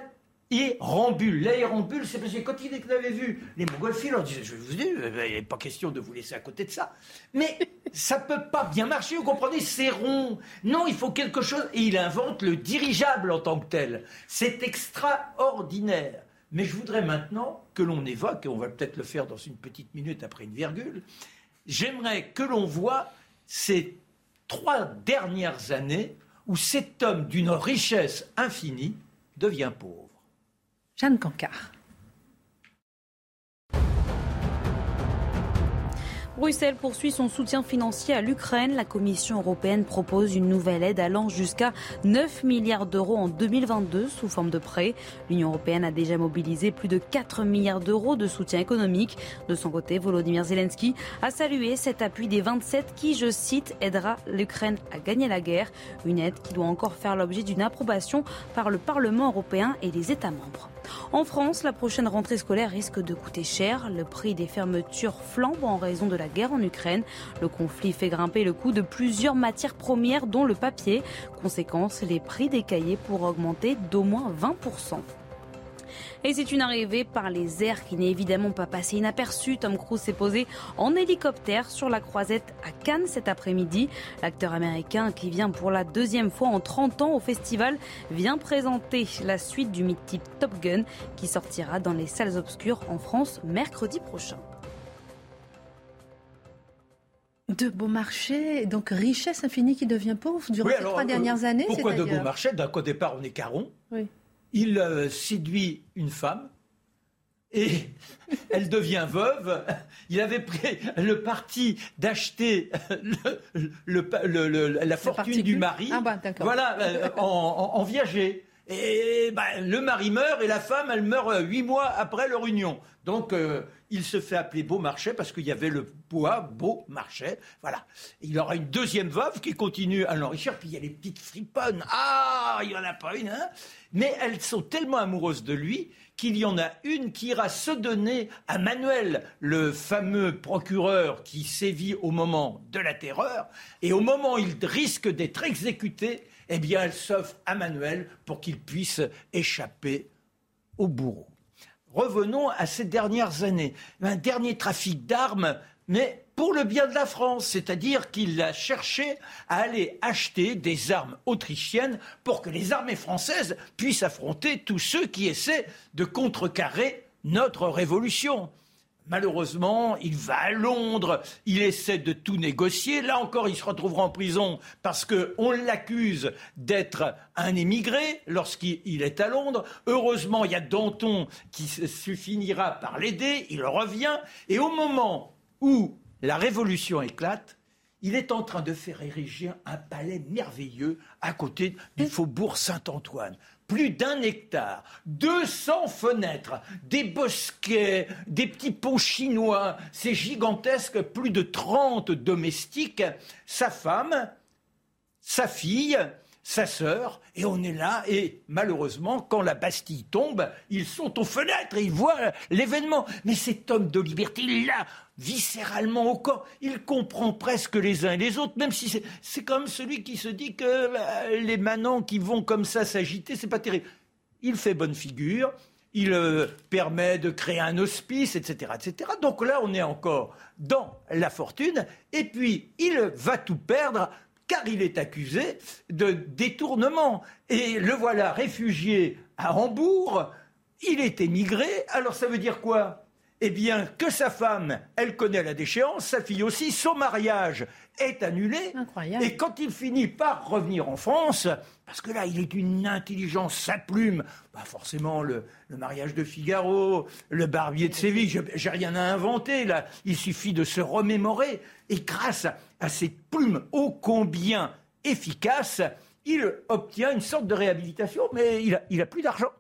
L'aérambule. L'aérambule, c'est parce que quand il avait vu les montgolfiers, leur disait, je vous dis, il n'est pas question de vous laisser à côté de ça. Mais ça peut pas bien marcher, vous comprenez, c'est rond. Non, il faut quelque chose. Et il invente le dirigeable en tant que tel. C'est extraordinaire. Mais je voudrais maintenant que l'on évoque, et on va peut-être le faire dans une petite minute après une virgule, j'aimerais que l'on voit ces trois dernières années où cet homme d'une richesse infinie devient pauvre. Jeanne Cancard. Bruxelles poursuit son soutien financier à l'Ukraine. La Commission européenne propose une nouvelle aide allant jusqu'à 9 milliards d'euros en 2022 sous forme de prêt. L'Union européenne a déjà mobilisé plus de 4 milliards d'euros de soutien économique. De son côté, Volodymyr Zelensky a salué cet appui des 27 qui, je cite, aidera l'Ukraine à gagner la guerre. Une aide qui doit encore faire l'objet d'une approbation par le Parlement européen et les États membres. En France, la prochaine rentrée scolaire risque de coûter cher. Le prix des fermetures flambe en raison de la guerre en Ukraine. Le conflit fait grimper le coût de plusieurs matières premières, dont le papier. Conséquence, les prix des cahiers pourraient augmenter d'au moins 20%. Et c'est une arrivée par les airs qui n'est évidemment pas passée inaperçue. Tom Cruise s'est posé en hélicoptère sur la croisette à Cannes cet après-midi. L'acteur américain qui vient pour la deuxième fois en 30 ans au festival vient présenter la suite du mythique Top Gun qui sortira dans les salles obscures en France mercredi prochain. De Beaumarchais, donc richesse infinie qui devient pauvre durant les trois dernières euh, années. Pourquoi de Beaumarchais? D'un côté départ, on est caron. Oui il euh, séduit une femme et elle devient veuve. Il avait pris le parti d'acheter la fortune du mari, ah bah, voilà, euh, en, viager. Et bah, le mari meurt et la femme, elle meurt euh, huit mois après leur union. Donc, il se fait appeler Beaumarchais parce qu'il y avait le bois Beaumarchais. Voilà. il aura une deuxième veuve qui continue à l'enrichir. Puis il y a les petites friponnes. Ah, il n'y en a pas une, hein Mais elles sont tellement amoureuses de lui qu'il y en a une qui ira se donner à Manuel, le fameux procureur qui sévit au moment de la terreur. Et au moment où il risque d'être exécuté, eh bien, elle s'offre à Manuel pour qu'il puisse échapper au bourreau revenons à ces dernières années. Un dernier trafic d'armes, mais pour le bien de la France, c'est-à-dire qu'il a cherché à aller acheter des armes autrichiennes pour que les armées françaises puissent affronter tous ceux qui essaient de contrecarrer notre révolution. Malheureusement, il va à Londres, il essaie de tout négocier. Là encore, il se retrouvera en prison parce qu'on l'accuse d'être un émigré lorsqu'il est à Londres. Heureusement, il y a Danton qui se finira par l'aider, il revient. Et au moment où la révolution éclate, il est en train de faire ériger un palais merveilleux à côté du faubourg Saint-Antoine plus d'un hectare, 200 fenêtres, des bosquets, des petits ponts chinois, c'est gigantesque, plus de 30 domestiques, sa femme, sa fille, sa sœur, et on est là, et malheureusement, quand la Bastille tombe, ils sont aux fenêtres et ils voient l'événement. Mais cet homme de liberté, il l'a viscéralement au corps, il comprend presque les uns et les autres, même si c'est comme celui qui se dit que bah, les manants qui vont comme ça s'agiter, c'est pas terrible. Il fait bonne figure, il euh, permet de créer un hospice, etc., etc. Donc là, on est encore dans la fortune, et puis il va tout perdre car il est accusé de détournement. Et le voilà réfugié à Hambourg, il est émigré, alors ça veut dire quoi? Eh bien, que sa femme, elle connaît la déchéance, sa fille aussi, son mariage est annulé. Incroyable. Et quand il finit par revenir en France, parce que là, il est d'une intelligence, sa plume, pas forcément le, mariage de Figaro, le barbier de Séville, j'ai rien à inventer, là, il suffit de se remémorer. Et grâce à cette plume ô combien efficace, il obtient une sorte de réhabilitation, mais il n'a a plus d'argent.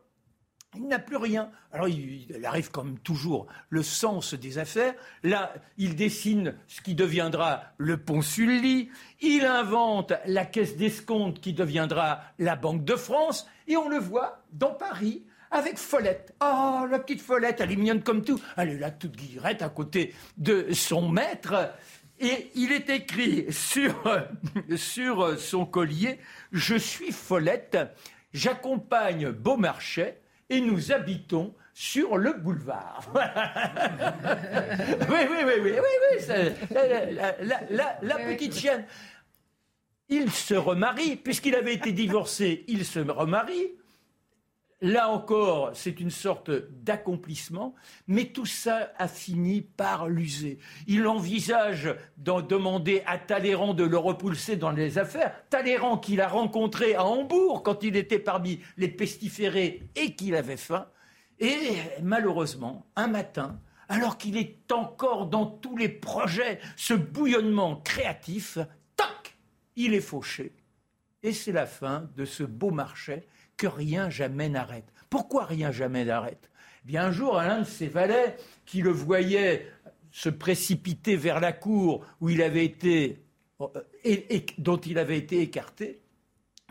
Il n'a plus rien. Alors il, arrive comme toujours le sens des affaires. Là, il dessine ce qui deviendra le pont Sully. Il invente la caisse d'escompte qui deviendra la Banque de France. Et on le voit dans Paris avec Follette. Oh, la petite Follette, elle est mignonne comme tout. Elle est là toute guillerette à côté de son maître. Et il est écrit sur, sur son collier Je suis Follette, j'accompagne Beaumarchais et nous habitons sur le boulevard. oui, oui, oui, oui, oui, la, petite chienne. Il se remarie, puisqu'il avait été divorcé, il se remarie. Là encore, c'est une sorte d'accomplissement, mais tout ça a fini par l'user. Il envisage d'en demander à Talleyrand de le repulser dans les affaires. Talleyrand qu'il a rencontré à Hambourg quand il était parmi les pestiférés et qu'il avait faim. Et malheureusement, un matin, alors qu'il est encore dans tous les projets, ce bouillonnement créatif, tac, il est fauché. Et c'est la fin de ce beau marché que rien jamais n'arrête. Pourquoi rien jamais n'arrête? Eh Bien un jour, l'un de ses valets, qui le voyait se précipiter vers la cour où il avait été, euh, et, dont il avait été écarté,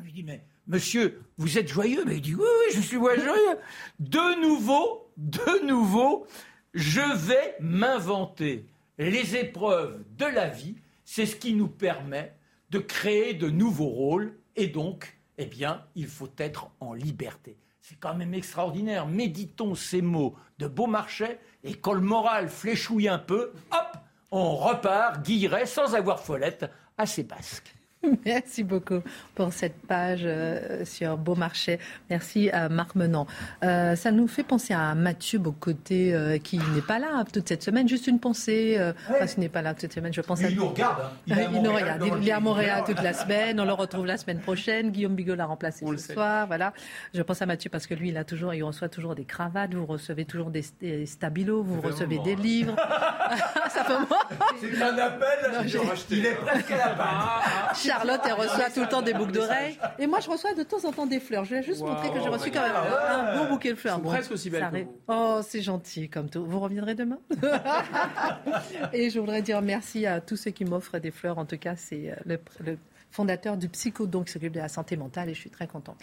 lui dit mais Monsieur, vous êtes joyeux? Mais il dit oui, oui, je suis joyeux. De nouveau, de nouveau, je vais m'inventer les épreuves de la vie. C'est ce qui nous permet de créer de nouveaux rôles et donc eh bien, il faut être en liberté. C'est quand même extraordinaire. Méditons ces mots de Beaumarchais et quand le moral fléchouille un peu, hop, on repart, guillerait, sans avoir follette, à ses basques. Merci beaucoup pour cette page euh, sur Beaumarchais. Merci à Marc Menant. Euh, ça nous fait penser à Mathieu Bocoté euh, qui n'est pas là toute cette semaine. Juste une pensée, parce qu'il n'est pas là toute cette semaine. Je pense à... Il nous regarde. Hein. Il, il nous regarde. Il est à Montréal toute la semaine. On le retrouve la semaine prochaine. Guillaume Bigot l'a remplacé ce soir. Voilà. Je pense à Mathieu parce que lui, il a toujours, il reçoit toujours des cravates. Vous recevez toujours des, stabilos. Vous recevez des livres. ça fait moi. C'est un appel. il est presque à la. Charlotte, elle reçoit tout le temps des boucles d'oreilles. Et moi, je reçois de temps en temps des fleurs. Je vais juste montrer que j'ai reçu quand même un beau bouquet de fleurs. presque aussi belle que vous. Oh, c'est gentil comme tout. Vous reviendrez demain Et je voudrais dire merci à tous ceux qui m'offrent des fleurs. En tout cas, c'est euh, le, fondateur du Psychodon qui s'occupe de la santé mentale et je suis très contente.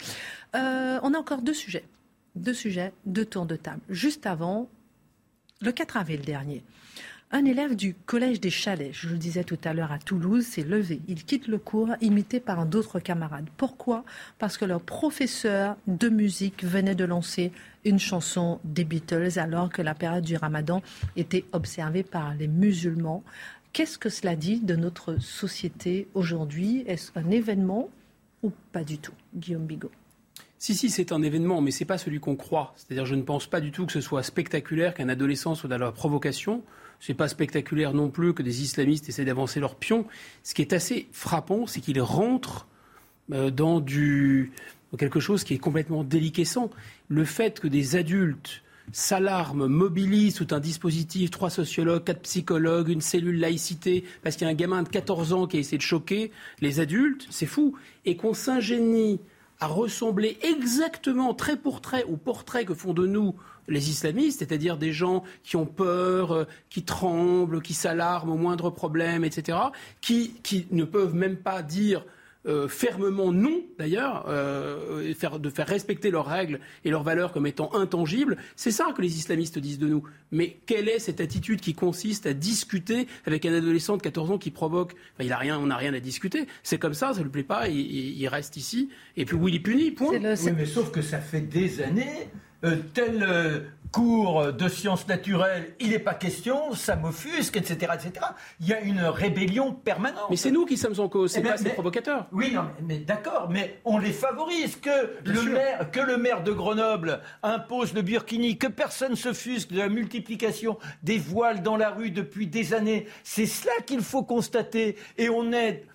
Euh, on a encore deux sujets. Deux sujets, deux tours de table. Juste avant, le 4 avril dernier, un élève du collège des Chalets, je le disais tout à l'heure à Toulouse, s'est levé. Il quitte le cours, imité par d'autres camarades. Pourquoi? Parce que leur professeur de musique venait de lancer une chanson des Beatles alors que la période du ramadan était observée par les musulmans. Qu'est-ce que cela dit de notre société aujourd'hui? Est-ce un événement ou pas du tout? Guillaume Bigot. Si, si, c'est un événement, mais ce n'est pas celui qu'on croit. C'est-à-dire, je ne pense pas du tout que ce soit spectaculaire qu'un adolescent soit dans la provocation. Ce n'est pas spectaculaire non plus que des islamistes essaient d'avancer leurs pions. Ce qui est assez frappant, c'est qu'ils rentrent euh, dans, quelque chose qui est complètement déliquescent. Le fait que des adultes s'alarment, mobilisent tout un dispositif, trois sociologues, quatre psychologues, une cellule laïcité, parce qu'il y a un gamin de 14 ans qui a essayé de choquer les adultes, c'est fou. Et qu'on s'ingénie à ressembler exactement, trait pour trait, au portrait que font de nous les islamistes, c'est-à-dire des gens qui ont peur, euh, qui tremblent, qui s'alarment au moindre problème, etc., qui, qui ne peuvent même pas dire euh, fermement non, d'ailleurs, euh, de faire respecter leurs règles et leurs valeurs comme étant intangibles. C'est ça que les islamistes disent de nous. Mais quelle est cette attitude qui consiste à discuter avec un adolescent de 14 ans qui provoque il a rien, On n'a rien à discuter. C'est comme ça, ça ne lui plaît pas, il, reste ici. Et puis, oui, il est puni, point. Oui, mais sauf que ça fait des années euh, tel euh, cours de sciences naturelles, il n'est pas question, ça m'offusque, etc., etc. Il y a une rébellion permanente. Mais c'est nous qui sommes en cause, c'est eh pas ces provocateurs. Oui, non, mais, d'accord, mais on les favorise. Que le, maire, que le maire de Grenoble impose le burkini, que personne se fusque de la multiplication des voiles dans la rue depuis des années, c'est cela qu'il faut constater. Et on est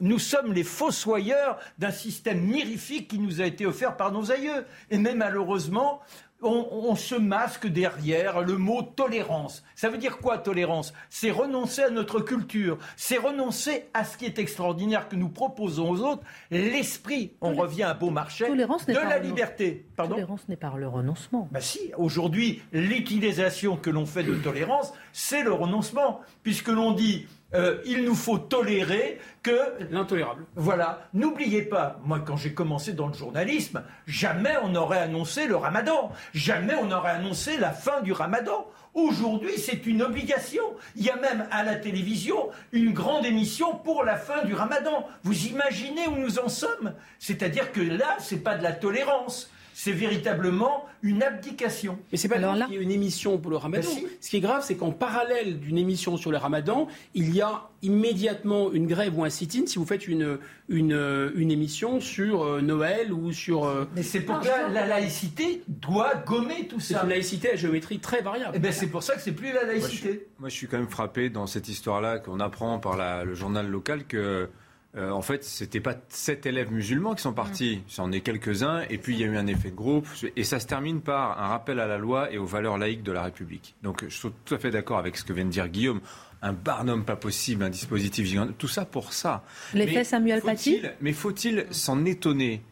nous sommes les fossoyeurs d'un système mirifique qui nous a été offert par nos aïeux. Et même malheureusement, on, se masque derrière le mot tolérance. Ça veut dire quoi tolérance? C'est renoncer à notre culture, c'est renoncer à ce qui est extraordinaire que nous proposons aux autres, l'esprit. On revient à Beaumarchais de la liberté. Pardon? Tolérance n'est pas le renoncement. Bah si, aujourd'hui, l'utilisation que l'on fait de tolérance, c'est le renoncement, puisque l'on dit euh, il nous faut tolérer que... L'intolérable. Voilà. N'oubliez pas, moi quand j'ai commencé dans le journalisme, jamais on n'aurait annoncé le ramadan. Jamais on n'aurait annoncé la fin du ramadan. Aujourd'hui, c'est une obligation. Il y a même à la télévision une grande émission pour la fin du ramadan. Vous imaginez où nous en sommes? C'est-à-dire que là, ce n'est pas de la tolérance c'est véritablement une abdication. Mais c'est pas grave qu'il y ait une émission pour le ramadan. Ben Ce qui est grave, c'est qu'en parallèle d'une émission sur le ramadan, il y a immédiatement une grève ou un sit-in si vous faites une, une, une émission sur euh, Noël ou sur... Euh, Mais c'est pour ah, la laïcité doit gommer tout ça. C'est une laïcité à géométrie très variable. Et eh ben c'est pour ça que c'est plus la laïcité. Moi je, suis, quand même frappé dans cette histoire-là qu'on apprend par le journal local que euh, en fait, c'était pas sept élèves musulmans qui sont partis, c'en est quelques-uns, et puis il y a eu un effet de groupe, et ça se termine par un rappel à la loi et aux valeurs laïques de la République. Donc je suis tout à fait d'accord avec ce que vient de dire Guillaume. Un barnum pas possible, un dispositif gigantesque, tout ça pour ça. L'effet Samuel Paty? Mais faut-il s'en étonner?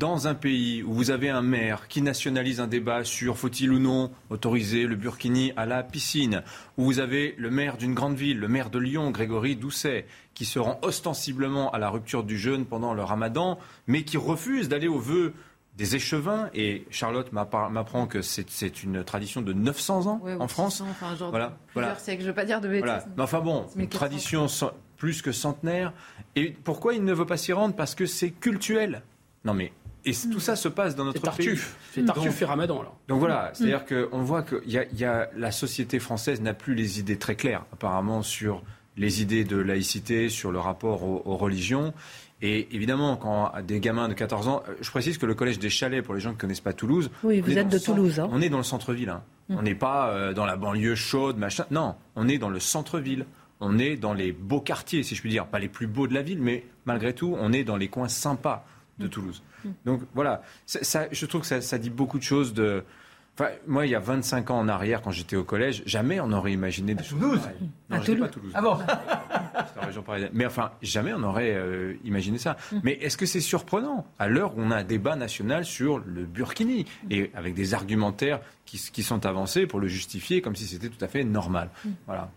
Dans un pays où vous avez un maire qui nationalise un débat sur faut-il ou non autoriser le burkini à la piscine, où vous avez le maire d'une grande ville, le maire de Lyon, Grégory Doucet, qui se rend ostensiblement à la rupture du jeûne pendant le ramadan, mais qui refuse d'aller au vœu des échevins. Et Charlotte m'apprend que c'est une tradition de 900 ans en France. enfin, genre voilà, voilà. siècles, je ne veux pas dire de bêtises. Mais enfin bon, une tradition plus que centenaire. Et pourquoi il ne veut pas s'y rendre? Parce que c'est cultuel. Non mais et tout ça se passe dans notre pays. C'est Tartuffe et Ramadan. Alors. Donc voilà, c'est-à-dire qu'on voit que y y a, la société française n'a plus les idées très claires, apparemment, sur les idées de laïcité, sur le rapport aux, religions. Et évidemment, quand des gamins de 14 ans, euh, je précise que le collège des Chalets, pour les gens qui ne connaissent pas Toulouse, oui, vous êtes de Toulouse. Hein. On est dans le centre-ville. Hein. Mm. On n'est pas euh, dans la banlieue chaude, machin. Non, on est dans le centre-ville. On est dans les beaux quartiers, si je puis dire, pas les plus beaux de la ville, mais malgré tout, on est dans les coins sympas de mm. Toulouse. Mm. Donc voilà, ça, je trouve que ça, ça, dit beaucoup de choses de, moi, il y a 25 ans en arrière, quand j'étais au collège, jamais on aurait imaginé des Toulouse. Non, à Toulouse. pas Toulouse. Ah bon Mais enfin, jamais on aurait euh, imaginé ça. Mm. Mais est-ce que c'est surprenant à l'heure où on a un débat national sur le Burkini et avec des argumentaires qui, qui sont avancés pour le justifier comme si c'était tout à fait normal? Mm. Voilà.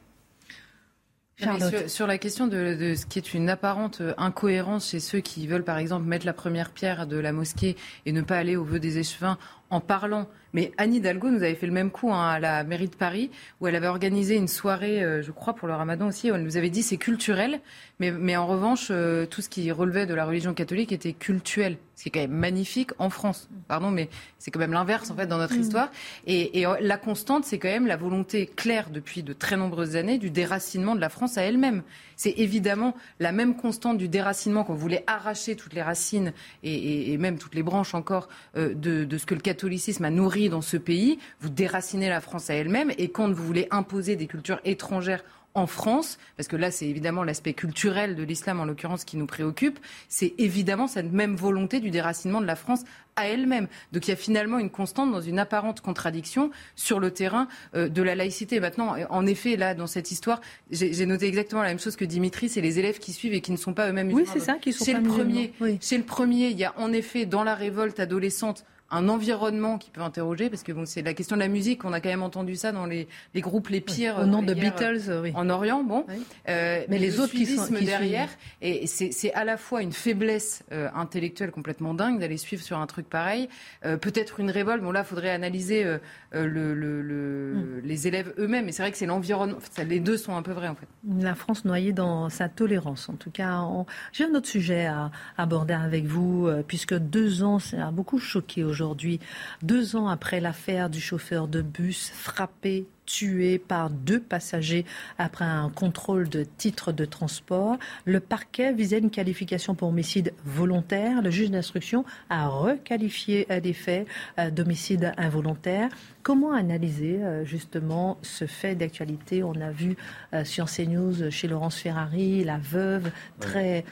Sur, sur, la question de, de, ce qui est une apparente incohérence chez ceux qui veulent, par exemple, mettre la première pierre de la mosquée et ne pas aller au vœu des échevins en parlant mais Anne Hidalgo nous avait fait le même coup hein, à la mairie de Paris, où elle avait organisé une soirée, euh, je crois, pour le ramadan aussi, où elle nous avait dit c'est culturel, mais, mais en revanche, euh, tout ce qui relevait de la religion catholique était cultuel. Ce qui est quand même magnifique en France. Pardon, mais c'est quand même l'inverse, en fait, dans notre mmh. histoire. Et, et, la constante, c'est quand même la volonté claire depuis de très nombreuses années du déracinement de la France à elle-même. C'est évidemment la même constante du déracinement vous voulez arracher toutes les racines et, même toutes les branches encore euh, de, de ce que le catholicisme a nourri dans ce pays, vous déracinez la France à elle-même, et quand vous voulez imposer des cultures étrangères en France, parce que là c'est évidemment l'aspect culturel de l'islam en l'occurrence qui nous préoccupe, c'est évidemment cette même volonté du déracinement de la France à elle-même. Donc il y a finalement une constante dans une apparente contradiction sur le terrain euh, de la laïcité. Maintenant, en effet, là, dans cette histoire, j'ai noté exactement la même chose que Dimitri, c'est les élèves qui suivent et qui ne sont pas eux-mêmes Oui, c'est ça, qui sont pas le premier. C'est le premier. Il y a en effet dans la révolte adolescente un environnement qui peut interroger, parce que bon, c'est la question de la musique, on a quand même entendu ça dans les, les groupes les pires. Au nom de Beatles, oui. En Orient, bon. Euh, mais, les autres qui sont derrière, et c'est à la fois une faiblesse euh, intellectuelle complètement dingue d'aller suivre sur un truc pareil, euh, peut-être une révolte, bon là, il faudrait analyser le, le, hmm. les élèves eux-mêmes, et c'est vrai que c'est l'environnement, les deux sont un peu vrais en fait. La France noyée dans sa tolérance, en tout cas. J'ai un autre sujet à aborder avec vous, puisque deux ans, ça a beaucoup choqué aujourd'hui aujourd'hui, deux ans après l'affaire du chauffeur de bus frappé tué par deux passagers après un contrôle de titre de transport. Le parquet visait une qualification pour homicide volontaire. Le juge d'instruction a requalifié des faits euh, d'homicide involontaire. Comment analyser euh, justement ce fait d'actualité? On a vu euh, sur CNews chez Laurence Ferrari, la veuve très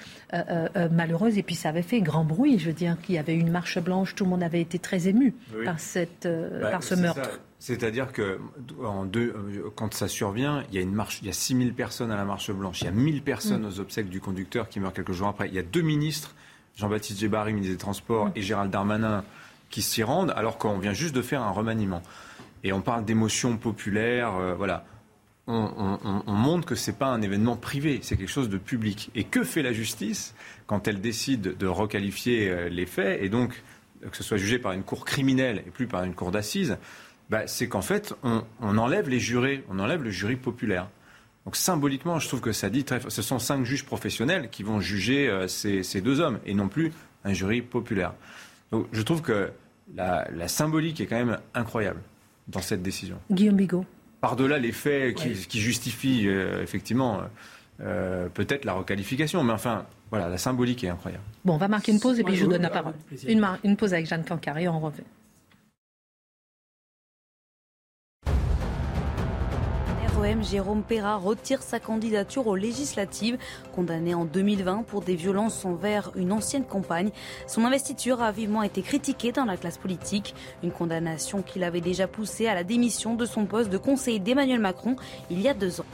malheureuse, et puis ça avait fait grand bruit. Je veux dire qu'il y avait une marche blanche, tout le monde avait été très ému par, cette, bah, par ce meurtre. C'est-à-dire que en deux, euh, quand ça survient, il y a une marche, il y a 6000 personnes à la marche blanche, il y a 1000 personnes mm. aux obsèques du conducteur qui meurt quelques jours après. Il y a deux ministres, Jean-Baptiste Djebari, ministre des Transports, mm. et Gérald Darmanin, qui s'y rendent, alors qu'on vient juste de faire un remaniement. Et on parle d'émotion populaire, euh, voilà. On, montre que ce n'est pas un événement privé, c'est quelque chose de public. Et que fait la justice quand elle décide de requalifier euh, les faits et donc que ce soit jugé par une cour criminelle et plus par une cour d'assises bah, c'est qu'en fait, on, enlève les jurés, on enlève le jury populaire. Donc symboliquement, je trouve que ça dit très... Ce sont cinq juges professionnels qui vont juger euh, ces, deux hommes et non plus un jury populaire. Donc je trouve que la, symbolique est quand même incroyable dans cette décision. Guillaume Bigot. Par-delà les faits qui, justifient euh, effectivement euh, peut-être la requalification, mais enfin, voilà, la symbolique est incroyable. Bon, on va marquer une pause et puis je vous donne la parole. Une, une pause avec Jeanne Cancaré, on revient. Jérôme Perra retire sa candidature aux législatives. Condamné en 2020 pour des violences envers une ancienne compagne, son investiture a vivement été critiquée dans la classe politique. Une condamnation qu'il avait déjà poussé à la démission de son poste de conseiller d'Emmanuel Macron il y a deux ans.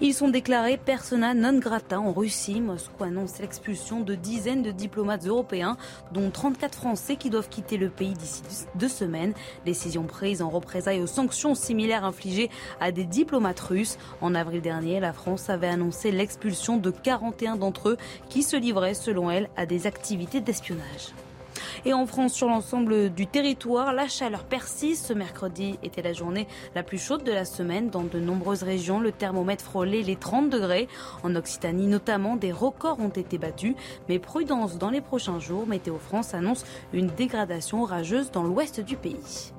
Ils sont déclarés persona non grata en Russie. Moscou annonce l'expulsion de dizaines de diplomates européens, dont 34 Français qui doivent quitter le pays d'ici deux semaines. Décision prise en représailles aux sanctions similaires infligées à des diplomates russes. En avril dernier, la France avait annoncé l'expulsion de 41 d'entre eux qui se livraient, selon elle, à des activités d'espionnage. Et en France, sur l'ensemble du territoire, la chaleur persiste. Ce mercredi était la journée la plus chaude de la semaine. Dans de nombreuses régions, le thermomètre frôlait les 30 degrés. En Occitanie notamment, des records ont été battus. Mais prudence dans les prochains jours, Météo France annonce une dégradation orageuse dans l'ouest du pays.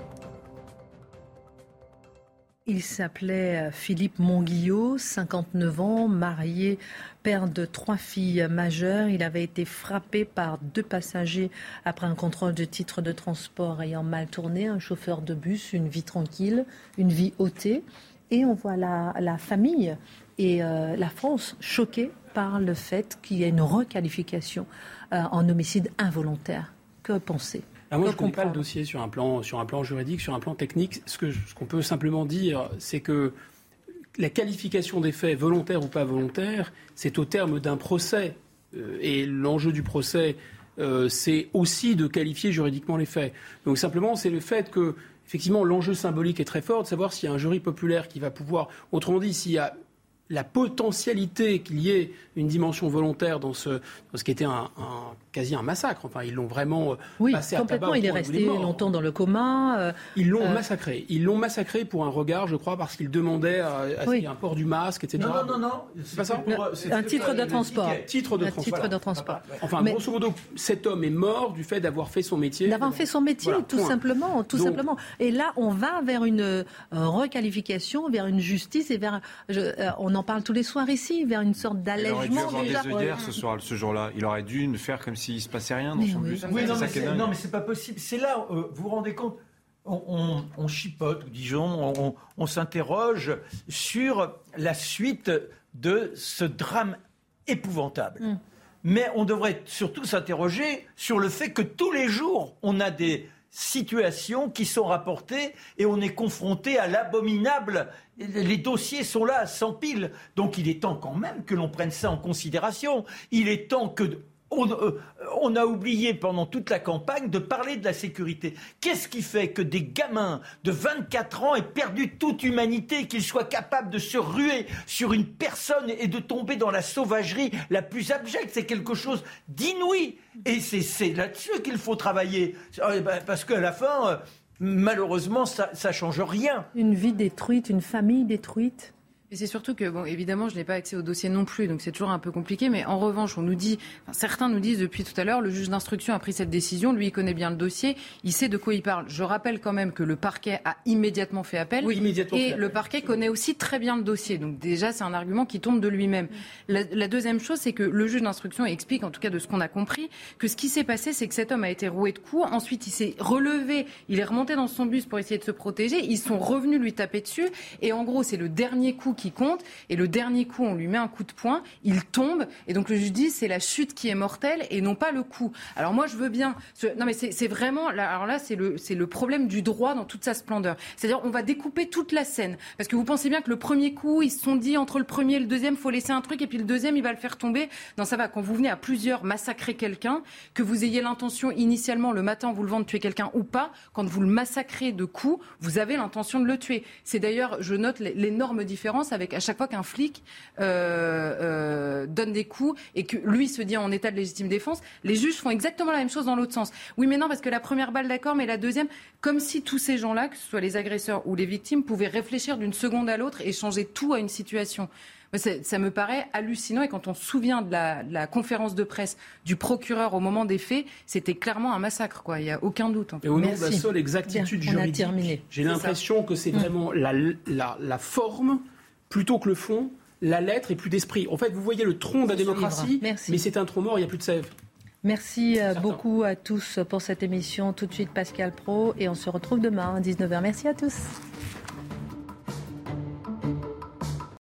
Il s'appelait Philippe Monguillot, 59 ans, marié père de trois filles majeures. Il avait été frappé par deux passagers après un contrôle de titre de transport ayant mal tourné, un chauffeur de bus, une vie tranquille, une vie ôtée. Et on voit la, famille et euh, la France choquée par le fait qu'il y ait une requalification euh, en homicide involontaire. Que penser? Ah, moi, je ne comprends pas le dossier sur un, plan, sur un plan juridique, sur un plan technique. Ce qu'on ce peut simplement dire, c'est que la qualification des faits, volontaires ou pas volontaires, c'est au terme d'un procès. Euh, et l'enjeu du procès, euh, c'est aussi de qualifier juridiquement les faits. Donc simplement, c'est le fait que, effectivement, l'enjeu symbolique est très fort de savoir s'il y a un jury populaire qui va pouvoir, autrement dit, s'il y a la potentialité qu'il y ait une dimension volontaire dans ce, dans ce qui était un, quasi un massacre. Enfin, ils l'ont vraiment euh, oui, passé complètement. il est resté longtemps dans le coma. Euh, ils l'ont euh, massacré. Ils l'ont massacré pour un regard, je crois, parce qu'il demandait à, à un port du masque, etc. Non, non, non, non. C'est pas ça. un titre de transport. Titre de, titre de transport. Enfin, grosso modo, cet homme est mort du fait d'avoir fait son métier. D'avoir fait son métier, tout simplement, tout simplement. Et là, on va vers une requalification, vers une justice et vers. on en parle tous les soirs ici, vers une sorte d'allègement déjà. ce, soir, ce jour-là. Il aurait dû ne faire comme s'il ne se passait rien dans son bus. Oui, non, mais c'est pas possible. C'est là, euh, vous vous rendez compte on, chipote, disons, on, s'interroge sur la suite de ce drame épouvantable. Mm. Mais on devrait surtout s'interroger sur le fait que tous les jours, on a des situations qui sont rapportées et on est confronté à l'abominable. Les dossiers sont là, pile. Donc il est temps quand même que l'on prenne ça en considération. Il est temps que euh, on, a oublié pendant toute la campagne de parler de la sécurité. Qu'est-ce qui fait que des gamins de 24 ans aient perdu toute humanité, qu'ils soient capables de se ruer sur une personne et de tomber dans la sauvagerie la plus abjecte? C'est quelque chose d'inouï. Et c'est là-dessus qu'il faut travailler. Euh, bah, parce qu'à la fin, euh, malheureusement, ça ne change rien. Une vie détruite, une famille détruite et c'est surtout que, bon, évidemment, je n'ai pas accès au dossier non plus, donc c'est toujours un peu compliqué. Mais en revanche, on nous dit, certains nous disent depuis tout à l'heure, le juge d'instruction a pris cette décision, lui, il connaît bien le dossier, il sait de quoi il parle. Je rappelle quand même que le parquet a immédiatement fait appel. Oui, immédiatement. Et le parquet connaît aussi très bien le dossier. Donc déjà, c'est un argument qui tombe de lui-même. La, la, deuxième chose, c'est que le juge d'instruction explique, en tout cas de ce qu'on a compris, que ce qui s'est passé, c'est que cet homme a été roué de coups. Ensuite, il s'est relevé, il est remonté dans son bus pour essayer de se protéger. Ils sont revenus lui taper dessus. Et en gros, c'est le dernier coup qui compte. Et le dernier coup, on lui met un coup de poing, il tombe. Et donc le juge dit c'est la chute qui est mortelle et non pas le coup. Alors moi, je veux bien. Non, mais c'est vraiment. Alors là, c'est le, le problème du droit dans toute sa splendeur. C'est-à-dire, on va découper toute la scène. Parce que vous pensez bien que le premier coup, ils se sont dit entre le premier et le deuxième, faut laisser un truc, et puis le deuxième, il va le faire tomber. Non, ça va. Quand vous venez à plusieurs massacrer quelqu'un, que vous ayez l'intention initialement le matin, vous le vend de tuer quelqu'un ou pas, quand vous le massacrez de coups, vous avez l'intention de le tuer. C'est d'ailleurs, je note l'énorme différence avec à chaque fois qu'un flic euh, euh, donne des coups et que lui se dit en état de légitime défense, les juges font exactement la même chose dans l'autre sens. Oui, mais non, parce que la première balle, d'accord, mais la deuxième, comme si tous ces gens-là, que ce soit les agresseurs ou les victimes, pouvaient réfléchir d'une seconde à l'autre et changer tout à une situation. Ça me paraît hallucinant et quand on se souvient de la, conférence de presse du procureur au moment des faits, c'était clairement un massacre, quoi. Il n'y a aucun doute. Et au nom de la seule exactitude juridique, j'ai l'impression que c'est vraiment la, la forme plutôt que le fond, la lettre et plus d'esprit. En fait, vous voyez le tronc de la démocratie, mais c'est un tronc mort, il n'y a plus de sève. Merci euh, beaucoup à tous pour cette émission. Tout de suite, Pascal Pro, et on se retrouve demain à 19h. Merci à tous.